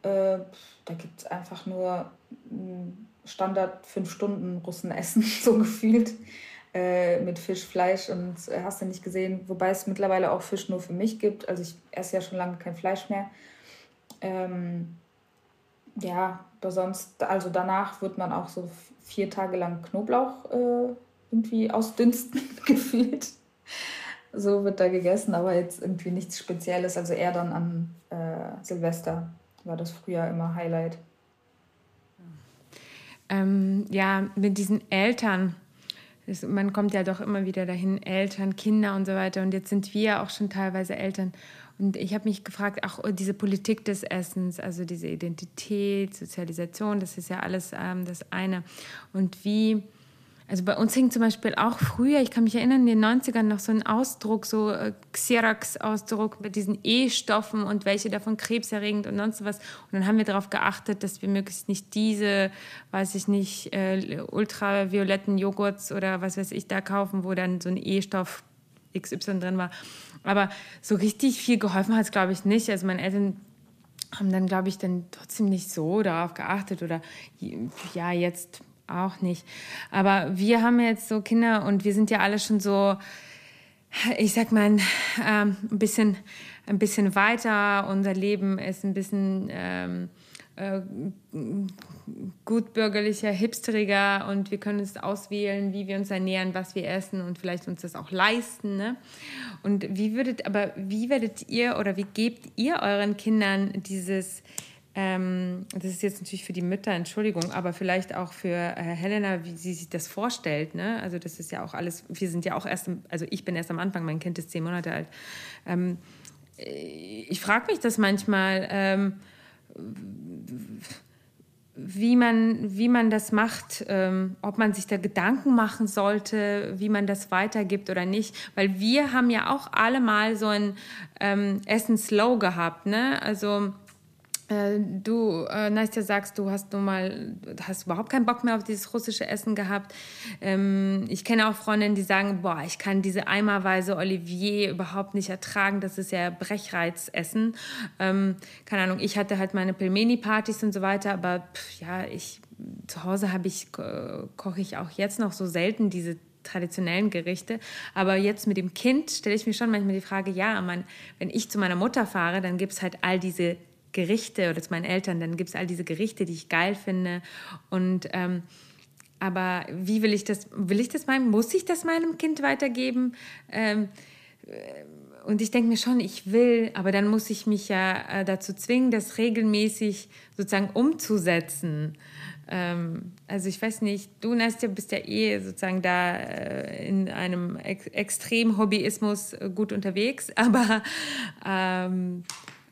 Äh, da gibt es einfach nur hm, Standard fünf Stunden Russen essen, so gefühlt. Äh, mit Fisch, Fleisch und äh, hast du nicht gesehen, wobei es mittlerweile auch Fisch nur für mich gibt. Also ich esse ja schon lange kein Fleisch mehr. Ähm, ja, aber sonst, also danach wird man auch so vier Tage lang Knoblauch äh, irgendwie ausdünsten gefühlt. So wird da gegessen, aber jetzt irgendwie nichts Spezielles. Also eher dann an äh, Silvester war das früher immer Highlight. Ähm, ja, mit diesen Eltern. Das, man kommt ja doch immer wieder dahin, Eltern, Kinder und so weiter. Und jetzt sind wir auch schon teilweise Eltern. Und ich habe mich gefragt, auch diese Politik des Essens, also diese Identität, Sozialisation, das ist ja alles ähm, das eine. Und wie also bei uns hing zum Beispiel auch früher, ich kann mich erinnern, in den 90ern noch so ein Ausdruck, so äh, Xerox-Ausdruck mit diesen E-Stoffen und welche davon krebserregend und sonst was. Und dann haben wir darauf geachtet, dass wir möglichst nicht diese, weiß ich nicht, äh, ultravioletten Joghurts oder was weiß ich da kaufen, wo dann so ein E-Stoff XY drin war. Aber so richtig viel geholfen hat es, glaube ich, nicht. Also meine Eltern haben dann, glaube ich, dann trotzdem nicht so darauf geachtet oder ja, jetzt auch nicht. Aber wir haben jetzt so Kinder und wir sind ja alle schon so, ich sag mal, ähm, ein, bisschen, ein bisschen weiter. Unser Leben ist ein bisschen ähm, äh, gutbürgerlicher, hipsteriger und wir können es auswählen, wie wir uns ernähren, was wir essen und vielleicht uns das auch leisten. Ne? Und wie würdet, aber wie werdet ihr oder wie gebt ihr euren Kindern dieses ähm, das ist jetzt natürlich für die Mütter, Entschuldigung, aber vielleicht auch für äh, Helena, wie sie sich das vorstellt. Ne? Also das ist ja auch alles, wir sind ja auch erst, also ich bin erst am Anfang, mein Kind ist zehn Monate alt. Ähm, ich frage mich das manchmal, ähm, wie, man, wie man das macht, ähm, ob man sich da Gedanken machen sollte, wie man das weitergibt oder nicht. Weil wir haben ja auch alle mal so ein ähm, Essen Slow gehabt. Ne? Also du, äh, Nastja, sagst, du hast nun mal, hast überhaupt keinen Bock mehr auf dieses russische Essen gehabt. Ähm, ich kenne auch Freundinnen, die sagen, boah, ich kann diese eimerweise Olivier überhaupt nicht ertragen. Das ist ja Brechreizessen. Ähm, keine Ahnung, ich hatte halt meine Pelmeni-Partys und so weiter, aber pff, ja, ich, zu Hause habe ich, äh, koche ich auch jetzt noch so selten diese traditionellen Gerichte. Aber jetzt mit dem Kind stelle ich mir schon manchmal die Frage, ja, man, wenn ich zu meiner Mutter fahre, dann gibt es halt all diese Gerichte oder zu meinen Eltern, dann gibt es all diese Gerichte, die ich geil finde. Und ähm, aber wie will ich das? Will ich das meinem? Muss ich das meinem Kind weitergeben? Ähm, äh, und ich denke mir schon, ich will, aber dann muss ich mich ja äh, dazu zwingen, das regelmäßig sozusagen umzusetzen. Ähm, also ich weiß nicht, du Nastja bist ja eh sozusagen da äh, in einem Ex Extrem-Hobbyismus äh, gut unterwegs, aber ähm,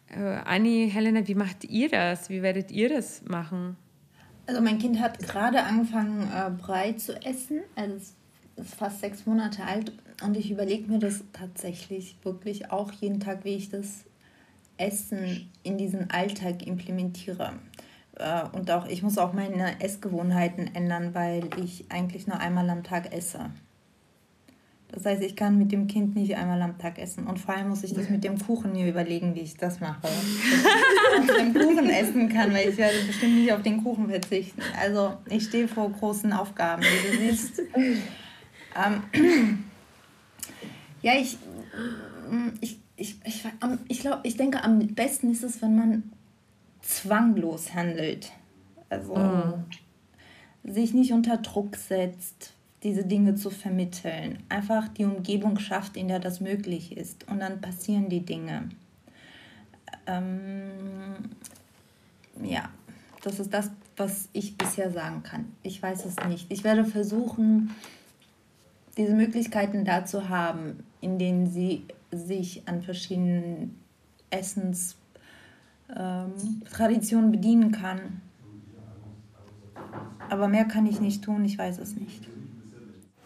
äh, Anni, Helena, wie macht ihr das? Wie werdet ihr das machen? Also mein Kind hat gerade angefangen, äh, Brei zu essen. Also es ist fast sechs Monate alt und ich überlege mir das tatsächlich wirklich auch jeden Tag, wie ich das Essen in diesen Alltag implementiere. Äh, und auch ich muss auch meine Essgewohnheiten ändern, weil ich eigentlich nur einmal am Tag esse. Das heißt, ich kann mit dem Kind nicht einmal am Tag essen. Und vor allem muss ich das mit dem Kuchen mir überlegen, wie ich das mache. Dass ich mit dem Kuchen essen kann, weil ich werde bestimmt nicht auf den Kuchen verzichten. Also ich stehe vor großen Aufgaben, wie du siehst. Ähm, ja, ich, ich, ich, ich, ich, glaub, ich denke, am besten ist es, wenn man zwanglos handelt. Also mm. sich nicht unter Druck setzt, diese Dinge zu vermitteln. Einfach die Umgebung schafft, in der das möglich ist. Und dann passieren die Dinge. Ähm, ja, das ist das, was ich bisher sagen kann. Ich weiß es nicht. Ich werde versuchen, diese Möglichkeiten da zu haben, in denen sie sich an verschiedenen Essenstraditionen ähm, bedienen kann. Aber mehr kann ich nicht tun, ich weiß es nicht.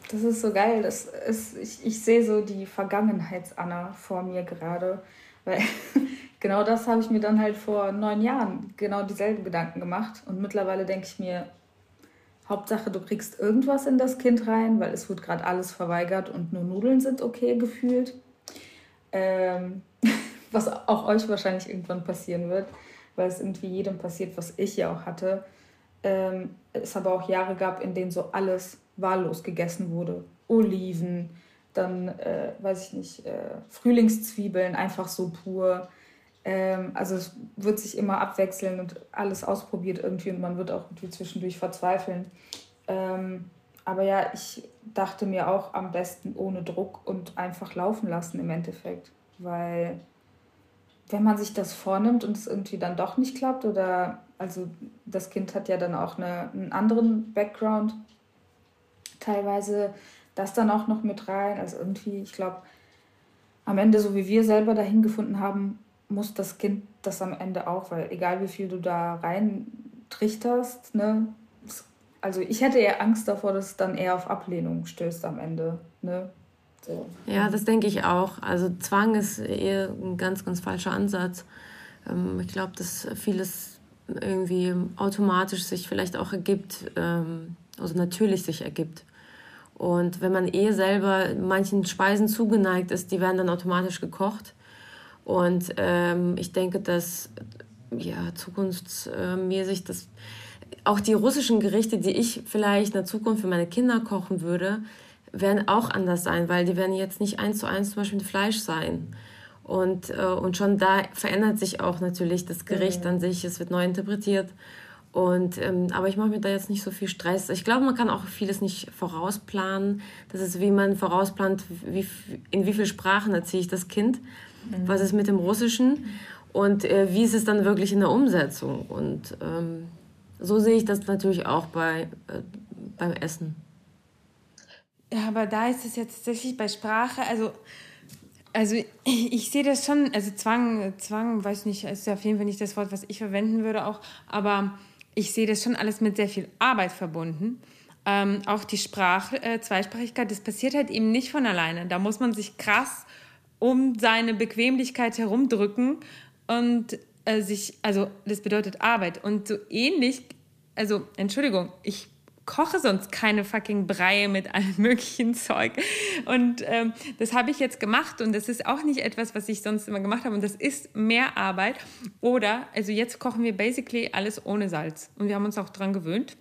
Das ist so geil. Das ist, ich, ich sehe so die Vergangenheits-Anna vor mir gerade. Weil genau das habe ich mir dann halt vor neun Jahren genau dieselben Gedanken gemacht. Und mittlerweile denke ich mir, Hauptsache, du kriegst irgendwas in das Kind rein, weil es wird gerade alles verweigert und nur Nudeln sind okay gefühlt. Ähm, was auch euch wahrscheinlich irgendwann passieren wird, weil es irgendwie jedem passiert, was ich ja auch hatte ähm, es aber auch Jahre gab, in denen so alles wahllos gegessen wurde. Oliven, dann, äh, weiß ich nicht, äh, Frühlingszwiebeln, einfach so pur. Ähm, also es wird sich immer abwechseln und alles ausprobiert irgendwie und man wird auch irgendwie zwischendurch verzweifeln. Ähm, aber ja, ich dachte mir auch am besten ohne Druck und einfach laufen lassen im Endeffekt. Weil wenn man sich das vornimmt und es irgendwie dann doch nicht klappt oder also das Kind hat ja dann auch eine, einen anderen Background, teilweise das dann auch noch mit rein. Also irgendwie, ich glaube, am Ende, so wie wir selber dahin gefunden haben, muss das Kind das am Ende auch, weil egal wie viel du da rein trichterst, ne, also ich hätte eher Angst davor, dass es dann eher auf Ablehnung stößt am Ende, ne. So. Ja, das denke ich auch. Also Zwang ist eher ein ganz, ganz falscher Ansatz. Ähm, ich glaube, dass vieles irgendwie automatisch sich vielleicht auch ergibt, ähm, also natürlich sich ergibt. Und wenn man eh selber manchen Speisen zugeneigt ist, die werden dann automatisch gekocht. Und ähm, ich denke, dass ja, zukunftsmäßig das auch die russischen Gerichte, die ich vielleicht in der Zukunft für meine Kinder kochen würde, werden auch anders sein, weil die werden jetzt nicht eins zu eins zum Beispiel mit Fleisch sein. Und, äh, und schon da verändert sich auch natürlich das Gericht mhm. an sich, es wird neu interpretiert. Und, ähm, aber ich mache mir da jetzt nicht so viel Stress. Ich glaube, man kann auch vieles nicht vorausplanen. Das ist, wie man vorausplant, wie, in wie vielen Sprachen erziehe ich das Kind, mhm. was ist mit dem Russischen und äh, wie ist es dann wirklich in der Umsetzung. Und ähm, so sehe ich das natürlich auch bei, äh, beim Essen. Ja, aber da ist es jetzt tatsächlich bei Sprache, also also ich, ich, sehe das schon, also Zwang, Zwang, weiß nicht, ist auf jeden Fall nicht das Wort, was ich verwenden würde auch, aber ich sehe das schon alles mit sehr viel Arbeit verbunden. Ähm, auch die Sprache, äh, Zweisprachigkeit, das passiert halt eben nicht von alleine. Da muss man sich krass um seine Bequemlichkeit herumdrücken und äh, sich, also das bedeutet Arbeit. Und so ähnlich, also Entschuldigung, ich koche sonst keine fucking Breie mit allem möglichen Zeug. Und ähm, das habe ich jetzt gemacht und das ist auch nicht etwas, was ich sonst immer gemacht habe und das ist mehr Arbeit. Oder, also jetzt kochen wir basically alles ohne Salz und wir haben uns auch daran gewöhnt,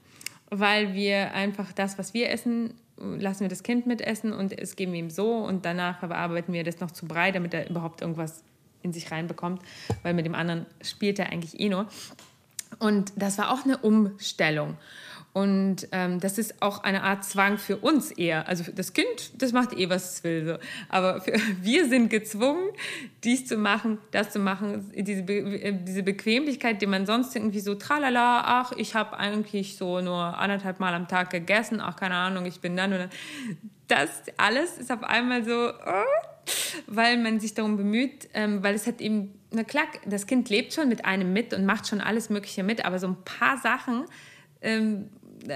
weil wir einfach das, was wir essen, lassen wir das Kind mitessen und es geben wir ihm so und danach bearbeiten wir das noch zu Brei, damit er überhaupt irgendwas in sich reinbekommt, weil mit dem anderen spielt er eigentlich eh nur. Und das war auch eine Umstellung. Und ähm, das ist auch eine Art Zwang für uns eher. Also das Kind, das macht eh, was es will. So. Aber für, wir sind gezwungen, dies zu machen, das zu machen. Diese, Be äh, diese Bequemlichkeit, die man sonst irgendwie so, tralala, ach, ich habe eigentlich so nur anderthalb Mal am Tag gegessen, ach, keine Ahnung, ich bin dann dann. Das alles ist auf einmal so, oh, weil man sich darum bemüht, ähm, weil es hat eben, na klar, das Kind lebt schon mit einem mit und macht schon alles Mögliche mit, aber so ein paar Sachen, ähm,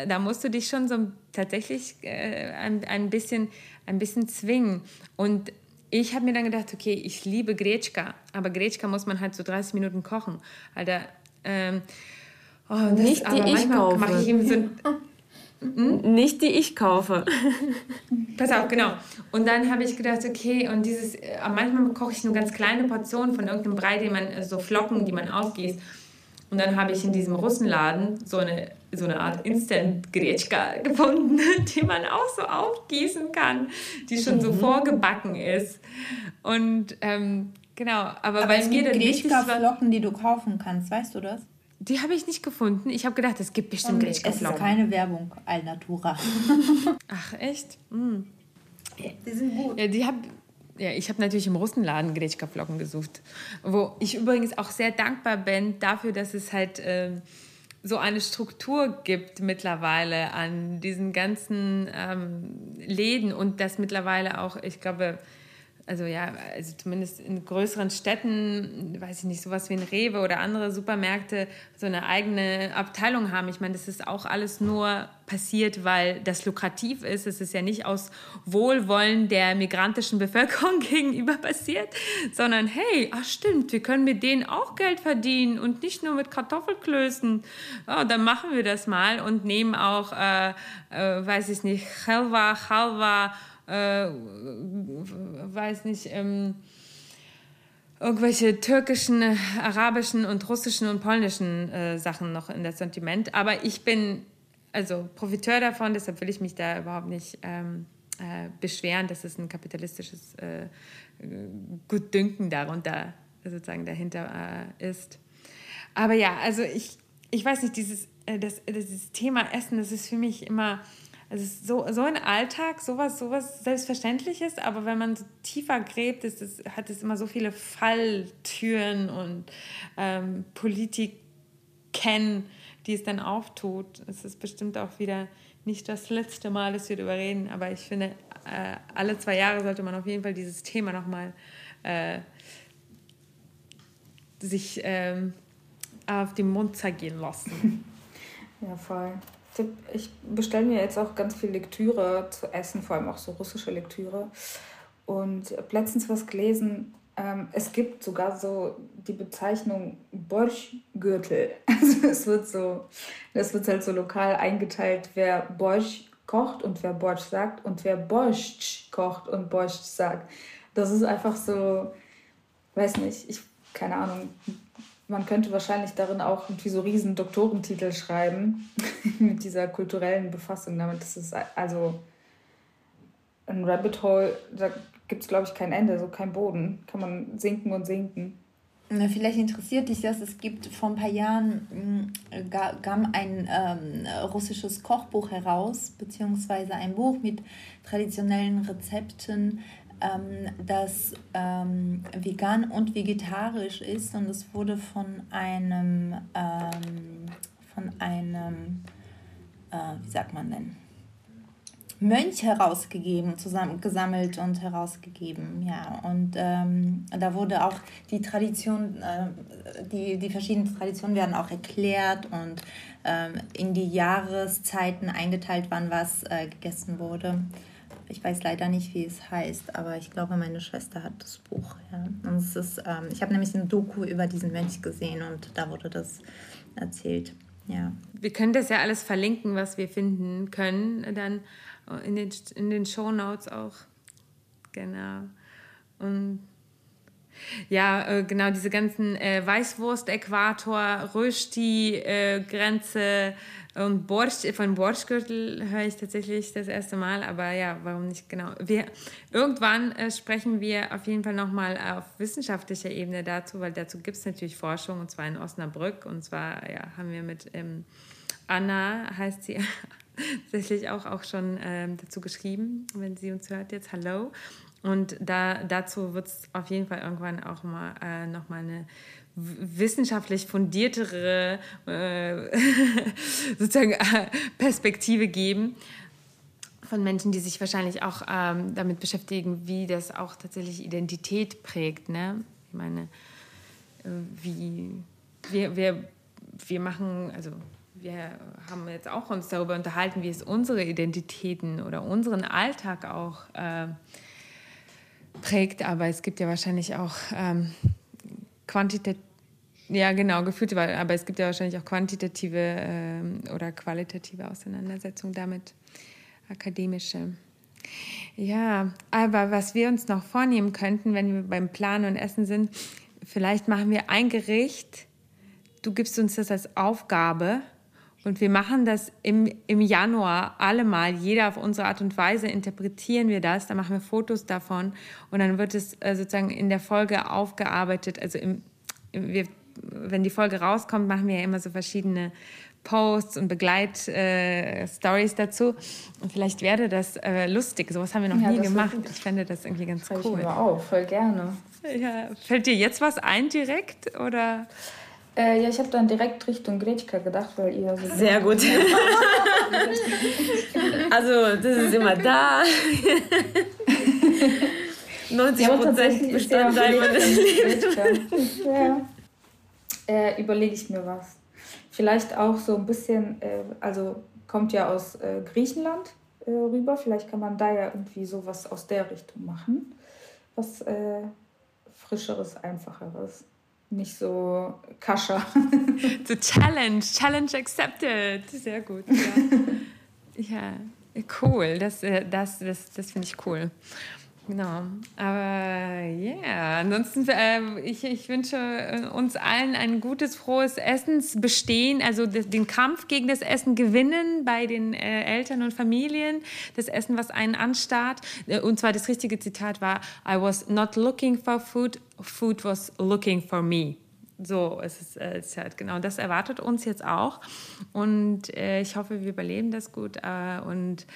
da musst du dich schon so tatsächlich äh, ein, ein, bisschen, ein bisschen zwingen. Und ich habe mir dann gedacht, okay, ich liebe Gretschka, aber Gretschka muss man halt so 30 Minuten kochen. Alter, ähm, oh, das, nicht die ich kaufe. Ich eben so hm? Nicht die ich kaufe. Pass auf, genau. Und dann habe ich gedacht, okay, und dieses, äh, manchmal koche ich nur ganz kleine Portionen von irgendeinem Brei, den man, so Flocken, die man aufgießt. Und dann habe ich in diesem Russenladen so eine, so eine Art Instant-Gretschka gefunden, die man auch so aufgießen kann, die schon so mhm. vorgebacken ist. Und ähm, genau, aber, aber weil es mir dann Gretschka-Flocken, die du kaufen kannst, weißt du das? Die habe ich nicht gefunden. Ich habe gedacht, es gibt bestimmt Gretschka-Flocken. Es ist keine Werbung, Alnatura. Ach, echt? Mm. Die sind gut. Ja, die habe ja, ich habe natürlich im Russenladen Gretschka-Flocken gesucht. Wo ich übrigens auch sehr dankbar bin dafür, dass es halt äh, so eine Struktur gibt mittlerweile an diesen ganzen ähm, Läden und dass mittlerweile auch, ich glaube, also ja, also zumindest in größeren Städten, weiß ich nicht, sowas wie ein Rewe oder andere Supermärkte so eine eigene Abteilung haben. Ich meine, das ist auch alles nur passiert, weil das lukrativ ist. Es ist ja nicht aus Wohlwollen der migrantischen Bevölkerung gegenüber passiert, sondern hey, ach stimmt, wir können mit denen auch Geld verdienen und nicht nur mit Kartoffelklößen. Oh, dann machen wir das mal und nehmen auch, äh, äh, weiß ich nicht, Chalva, Chalva, äh, weiß nicht, ähm, irgendwelche türkischen, arabischen und russischen und polnischen äh, Sachen noch in das Sentiment. Aber ich bin also Profiteur davon, deshalb will ich mich da überhaupt nicht ähm, äh, beschweren, dass es ein kapitalistisches äh, Gutdünken darunter sozusagen dahinter äh, ist. Aber ja, also ich, ich weiß nicht, dieses, äh, das, dieses Thema Essen, das ist für mich immer, also so, so ein Alltag, sowas, sowas Selbstverständliches, aber wenn man so tiefer gräbt, ist es, hat es immer so viele Falltüren und ähm, kennen, die es dann auftut. Es ist bestimmt auch wieder nicht das letzte Mal, dass wir darüber reden, aber ich finde, äh, alle zwei Jahre sollte man auf jeden Fall dieses Thema nochmal äh, sich ähm, auf den Mund zergehen lassen. Ja, voll. Ich bestelle mir jetzt auch ganz viel Lektüre zu essen, vor allem auch so russische Lektüre. Und habe letztens was gelesen, ähm, es gibt sogar so die Bezeichnung Borschgürtel. Also es wird so, das wird halt so lokal eingeteilt, wer Borsch kocht und wer Borsch sagt und wer Borscht kocht und Borscht sagt. Das ist einfach so, weiß nicht, ich, keine Ahnung, man könnte wahrscheinlich darin auch irgendwie so riesen Doktorentitel schreiben mit dieser kulturellen Befassung damit. Das ist also ein Rabbit Hole, da gibt es, glaube ich, kein Ende, so kein Boden. Kann man sinken und sinken. Na, vielleicht interessiert dich das. Es gibt vor ein paar Jahren mm, kam ein ähm, russisches Kochbuch heraus, beziehungsweise ein Buch mit traditionellen Rezepten, ähm, das ähm, vegan und vegetarisch ist. Und es wurde von einem, ähm, von einem, äh, wie sagt man denn? Mönch herausgegeben, zusammen gesammelt und herausgegeben, ja. Und ähm, da wurde auch die Tradition, äh, die, die verschiedenen Traditionen werden auch erklärt und ähm, in die Jahreszeiten eingeteilt, wann was äh, gegessen wurde. Ich weiß leider nicht, wie es heißt, aber ich glaube, meine Schwester hat das Buch. Ja. Und es ist, ähm, ich habe nämlich ein Doku über diesen Mönch gesehen und da wurde das erzählt. Ja. Wir können das ja alles verlinken, was wir finden können, dann in den, in den Show Notes auch. Genau. Und ja, äh, genau, diese ganzen äh, Weißwurst-Äquator, Rösti-Grenze äh, und Borsch, von Borschgürtel höre ich tatsächlich das erste Mal, aber ja, warum nicht genau. Wir, irgendwann äh, sprechen wir auf jeden Fall nochmal auf wissenschaftlicher Ebene dazu, weil dazu gibt es natürlich Forschung und zwar in Osnabrück und zwar ja, haben wir mit ähm, Anna, heißt sie, tatsächlich auch, auch schon ähm, dazu geschrieben, wenn sie uns hört jetzt. Hallo. Und da, dazu wird es auf jeden Fall irgendwann auch mal äh, nochmal eine wissenschaftlich fundiertere äh, sozusagen äh, Perspektive geben von Menschen, die sich wahrscheinlich auch ähm, damit beschäftigen, wie das auch tatsächlich Identität prägt. Ne? Ich meine, äh, wie wir, wir, wir machen, also wir haben jetzt auch uns darüber unterhalten, wie es unsere Identitäten oder unseren Alltag auch äh, prägt. Aber es gibt ja wahrscheinlich auch ähm, quantitative, ja genau, gefühlte, aber es gibt ja wahrscheinlich auch quantitative äh, oder qualitative Auseinandersetzungen damit, akademische. Ja, aber was wir uns noch vornehmen könnten, wenn wir beim Planen und Essen sind, vielleicht machen wir ein Gericht, du gibst uns das als Aufgabe und wir machen das im, im Januar alle mal, jeder auf unsere Art und Weise interpretieren wir das, dann machen wir Fotos davon und dann wird es äh, sozusagen in der Folge aufgearbeitet. Also im, wir, wenn die Folge rauskommt, machen wir ja immer so verschiedene Posts und Begleitstories äh, dazu. Und vielleicht werde das äh, lustig. Sowas haben wir noch ja, nie gemacht. Ich fände das irgendwie ganz cool. Ich mir auch, voll gerne. Ja. Fällt dir jetzt was ein direkt oder? Äh, ja, ich habe dann direkt Richtung Gretschka gedacht, weil ihr so. Sehr gut. also, das ist immer da. 90 Prozent Bestandteil meines Lebens. Ja. Äh, Überlege ich mir was. Vielleicht auch so ein bisschen, äh, also kommt ja aus äh, Griechenland äh, rüber. Vielleicht kann man da ja irgendwie sowas aus der Richtung machen. Was äh, Frischeres, Einfacheres nicht so kascher. So Challenge, Challenge accepted. Sehr gut. Ja, ja cool. Das, äh, das, das, das finde ich cool. Genau. Aber ja, yeah. ansonsten, äh, ich, ich wünsche äh, uns allen ein gutes, frohes Essensbestehen, also den Kampf gegen das Essen gewinnen bei den äh, Eltern und Familien, das Essen, was einen anstarrt. Äh, und zwar das richtige Zitat war, I was not looking for food, food was looking for me. So, es ist, äh, es halt genau das erwartet uns jetzt auch. Und äh, ich hoffe, wir überleben das gut. Und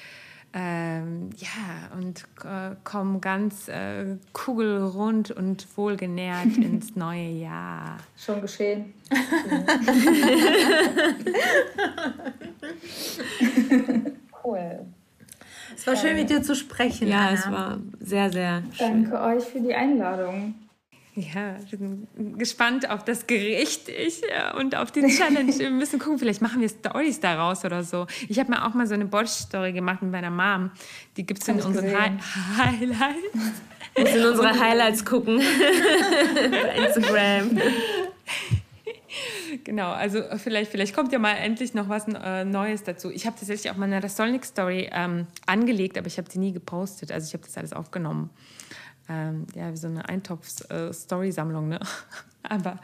ähm, ja, und äh, kommen ganz äh, kugelrund und wohlgenährt ins neue Jahr. Schon geschehen. cool. Es war schön, mit dir zu sprechen. Ja, Anna. es war sehr, sehr schön. Danke euch für die Einladung. Ja, wir sind gespannt auf das Gericht ich, und auf die Challenge. wir müssen gucken, vielleicht machen wir Stories daraus oder so. Ich habe mir auch mal so eine Borscht-Story gemacht mit meiner Mom. Die gibt es in unseren Hi Highlights. Muss in unsere Highlights gucken. Bei Instagram. Genau, also vielleicht, vielleicht kommt ja mal endlich noch was äh, Neues dazu. Ich habe tatsächlich auch mal eine Restolnik-Story ähm, angelegt, aber ich habe sie nie gepostet. Also ich habe das alles aufgenommen ähm, ja, wie so eine Eintopf-Story-Sammlung, ne? Aber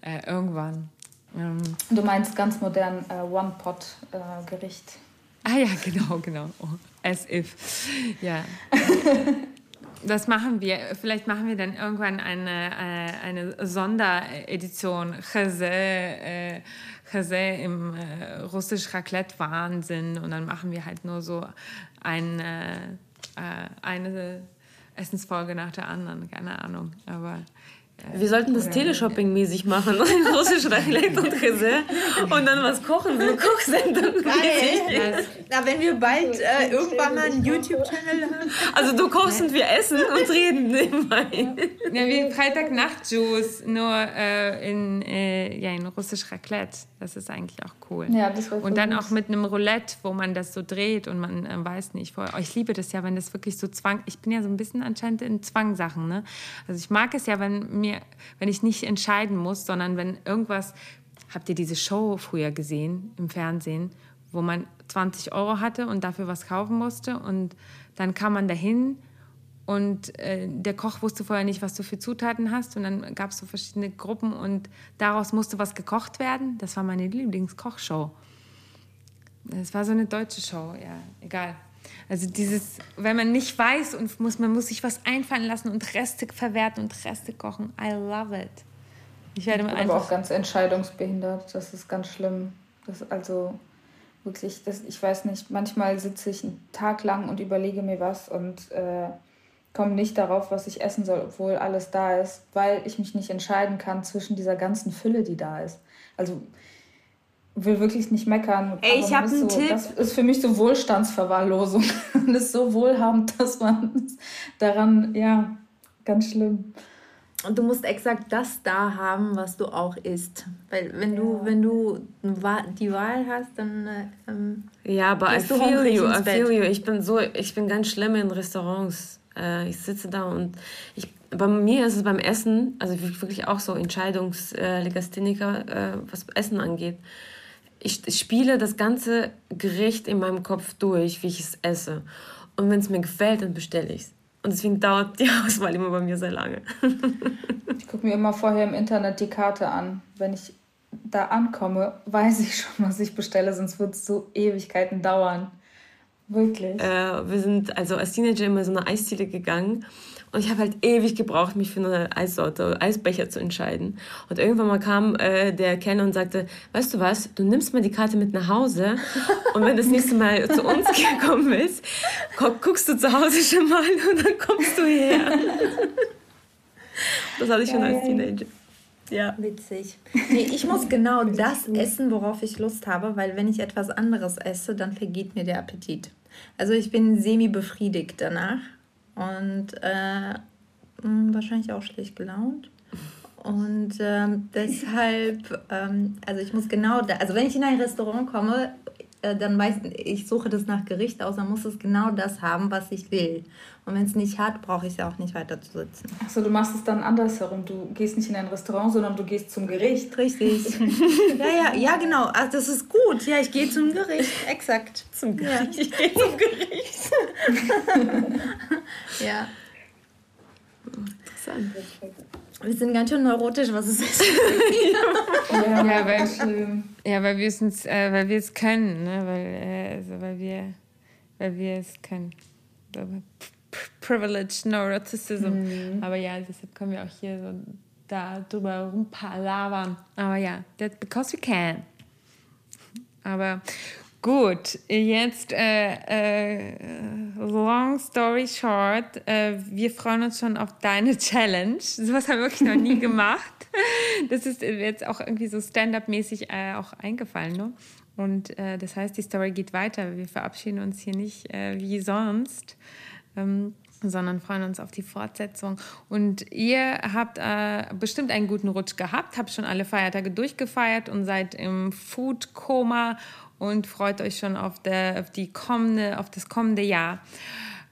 äh, irgendwann. Ähm, du meinst ganz modern äh, One-Pot-Gericht. Ah ja, genau, genau. Oh, as if. Ja. das machen wir. Vielleicht machen wir dann irgendwann eine, äh, eine Sonderedition Chazé, äh, im äh, russisch Raclette-Wahnsinn. Und dann machen wir halt nur so ein, äh, äh eine Essensfolge nach der anderen, keine Ahnung. Aber wir sollten das Teleshopping-mäßig machen. Russisch Raclette und Dessert. Und dann was kochen, so eine Kochsendung. Geil. Na, wenn wir bald äh, irgendwann mal einen YouTube-Channel haben. Also du kochst und wir essen und reden nebenbei. Ja, wie Freitagnacht-Juice, nur äh, in, äh, ja, in Russisch Raclette. Das ist eigentlich auch cool. Ja, das war Und dann auch mit einem Roulette, wo man das so dreht und man äh, weiß nicht vorher. Oh, ich liebe das ja, wenn das wirklich so Zwang. Ich bin ja so ein bisschen anscheinend in Zwangsachen. Ne? Also ich mag es ja, wenn mir, wenn ich nicht entscheiden muss, sondern wenn irgendwas. Habt ihr diese Show früher gesehen im Fernsehen, wo man 20 Euro hatte und dafür was kaufen musste und dann kam man dahin und äh, der Koch wusste vorher nicht, was du für Zutaten hast. Und dann gab es so verschiedene Gruppen und daraus musste was gekocht werden. Das war meine Lieblingskochshow. Das war so eine deutsche Show, ja, egal. Also dieses, wenn man nicht weiß und muss, man muss sich was einfallen lassen und Reste verwerten und Reste kochen. I love it. Ich werde ich bin aber auch ganz entscheidungsbehindert. Das ist ganz schlimm. Das also wirklich, das, ich weiß nicht, manchmal sitze ich einen Tag lang und überlege mir was und äh, komme nicht darauf, was ich essen soll, obwohl alles da ist, weil ich mich nicht entscheiden kann zwischen dieser ganzen Fülle, die da ist. Also will wirklich nicht meckern. Ey, ich habe einen so, Tipp. Das ist für mich so Wohlstandsverwahrlosung. und ist so wohlhabend, dass man daran, ja, ganz schlimm. Und du musst exakt das da haben, was du auch isst. Weil wenn du, wenn du die Wahl hast, dann ähm, Ja, aber I feel you, I feel you. Ich bin so, ich bin ganz schlimm in Restaurants. Äh, ich sitze da und ich, bei mir ist es beim Essen, also wirklich auch so Entscheidungslegastheniker, äh, was Essen angeht. Ich, spiele das ganze Gericht in meinem Kopf durch, wie ich es esse. Und wenn es mir gefällt, dann bestelle ich es. Und deswegen dauert die Auswahl immer bei mir sehr lange. ich gucke mir immer vorher im Internet die Karte an. Wenn ich da ankomme, weiß ich schon, was ich bestelle, sonst wird es so Ewigkeiten dauern. Wirklich. Äh, wir sind also als Teenager immer so eine Eisziele gegangen und ich habe halt ewig gebraucht, mich für eine Eissorte, Eisbecher zu entscheiden. Und irgendwann mal kam äh, der Kenner und sagte, weißt du was, du nimmst mal die Karte mit nach Hause und wenn das nächste Mal zu uns gekommen bist, guckst du zu Hause schon mal und dann kommst du her. das hatte ich schon als Teenager. Ja. Witzig. Nee, ich muss genau das essen, worauf ich Lust habe, weil wenn ich etwas anderes esse, dann vergeht mir der Appetit. Also ich bin semi-befriedigt danach und äh, wahrscheinlich auch schlecht gelaunt. Und ähm, deshalb, ähm, also ich muss genau da, also wenn ich in ein Restaurant komme, äh, dann weiß ich, suche das nach Gericht aus, dann muss es genau das haben, was ich will. Und wenn es nicht hat, brauche ich es ja auch nicht weiter zu sitzen. Achso, du machst es dann andersherum. Du gehst nicht in ein Restaurant, sondern du gehst zum Gericht. Richtig. ja, ja, ja, genau. Also das ist gut. Ja, ich gehe zum Gericht. Exakt. Zum Gericht. Ja. Ich gehe zum Gericht. ja. Interessant. Wir sind ganz schön neurotisch, was es ist. ja, ja, weil, ja, weil wir es, äh, weil wir es können, ne? weil, äh, also weil wir, weil wir es können. Privileged Neuroticism. Mhm. Aber ja, deshalb können wir auch hier so da drüber rumpalavern. Aber ja, that's because we can. Aber gut, jetzt äh, äh, long story short, äh, wir freuen uns schon auf deine Challenge. Sowas haben wir wirklich noch nie gemacht. Das ist jetzt auch irgendwie so stand-up-mäßig äh, auch eingefallen. Ne? Und äh, das heißt, die Story geht weiter. Wir verabschieden uns hier nicht äh, wie sonst. Ähm, sondern freuen uns auf die Fortsetzung. Und ihr habt äh, bestimmt einen guten Rutsch gehabt, habt schon alle Feiertage durchgefeiert und seid im Food-Koma und freut euch schon auf, der, auf, die kommende, auf das kommende Jahr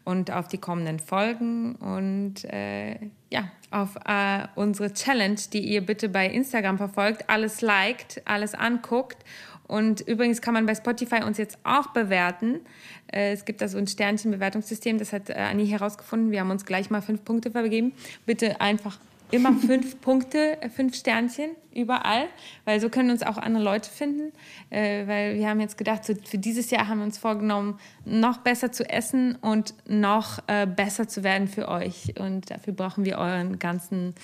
und auf die kommenden Folgen und äh, ja, auf äh, unsere Challenge, die ihr bitte bei Instagram verfolgt, alles liked, alles anguckt und übrigens kann man bei Spotify uns jetzt auch bewerten. Äh, es gibt da so ein Sternchenbewertungssystem, das hat äh, Annie herausgefunden. Wir haben uns gleich mal fünf Punkte vergeben. Bitte einfach immer fünf Punkte, äh, fünf Sternchen überall, weil so können uns auch andere Leute finden. Äh, weil wir haben jetzt gedacht, so für dieses Jahr haben wir uns vorgenommen, noch besser zu essen und noch äh, besser zu werden für euch. Und dafür brauchen wir euren ganzen,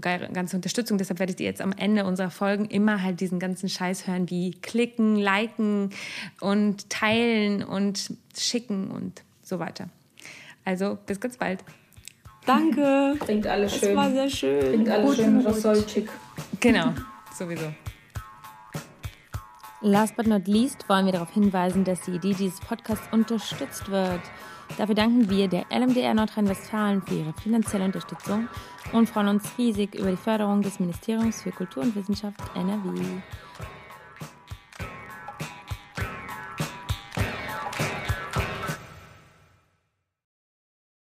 ganze Unterstützung. Deshalb werdet ihr jetzt am Ende unserer Folgen immer halt diesen ganzen Scheiß hören, wie klicken, liken und teilen und schicken und so weiter. Also bis ganz bald. Danke. Klingt alles schön. Das war sehr schön. Klingt alles schön rassolchig. Genau, sowieso. Last but not least wollen wir darauf hinweisen, dass die Idee dieses Podcasts unterstützt wird. Dafür danken wir der LMDR Nordrhein-Westfalen für ihre finanzielle Unterstützung und freuen uns riesig über die Förderung des Ministeriums für Kultur und Wissenschaft NRW.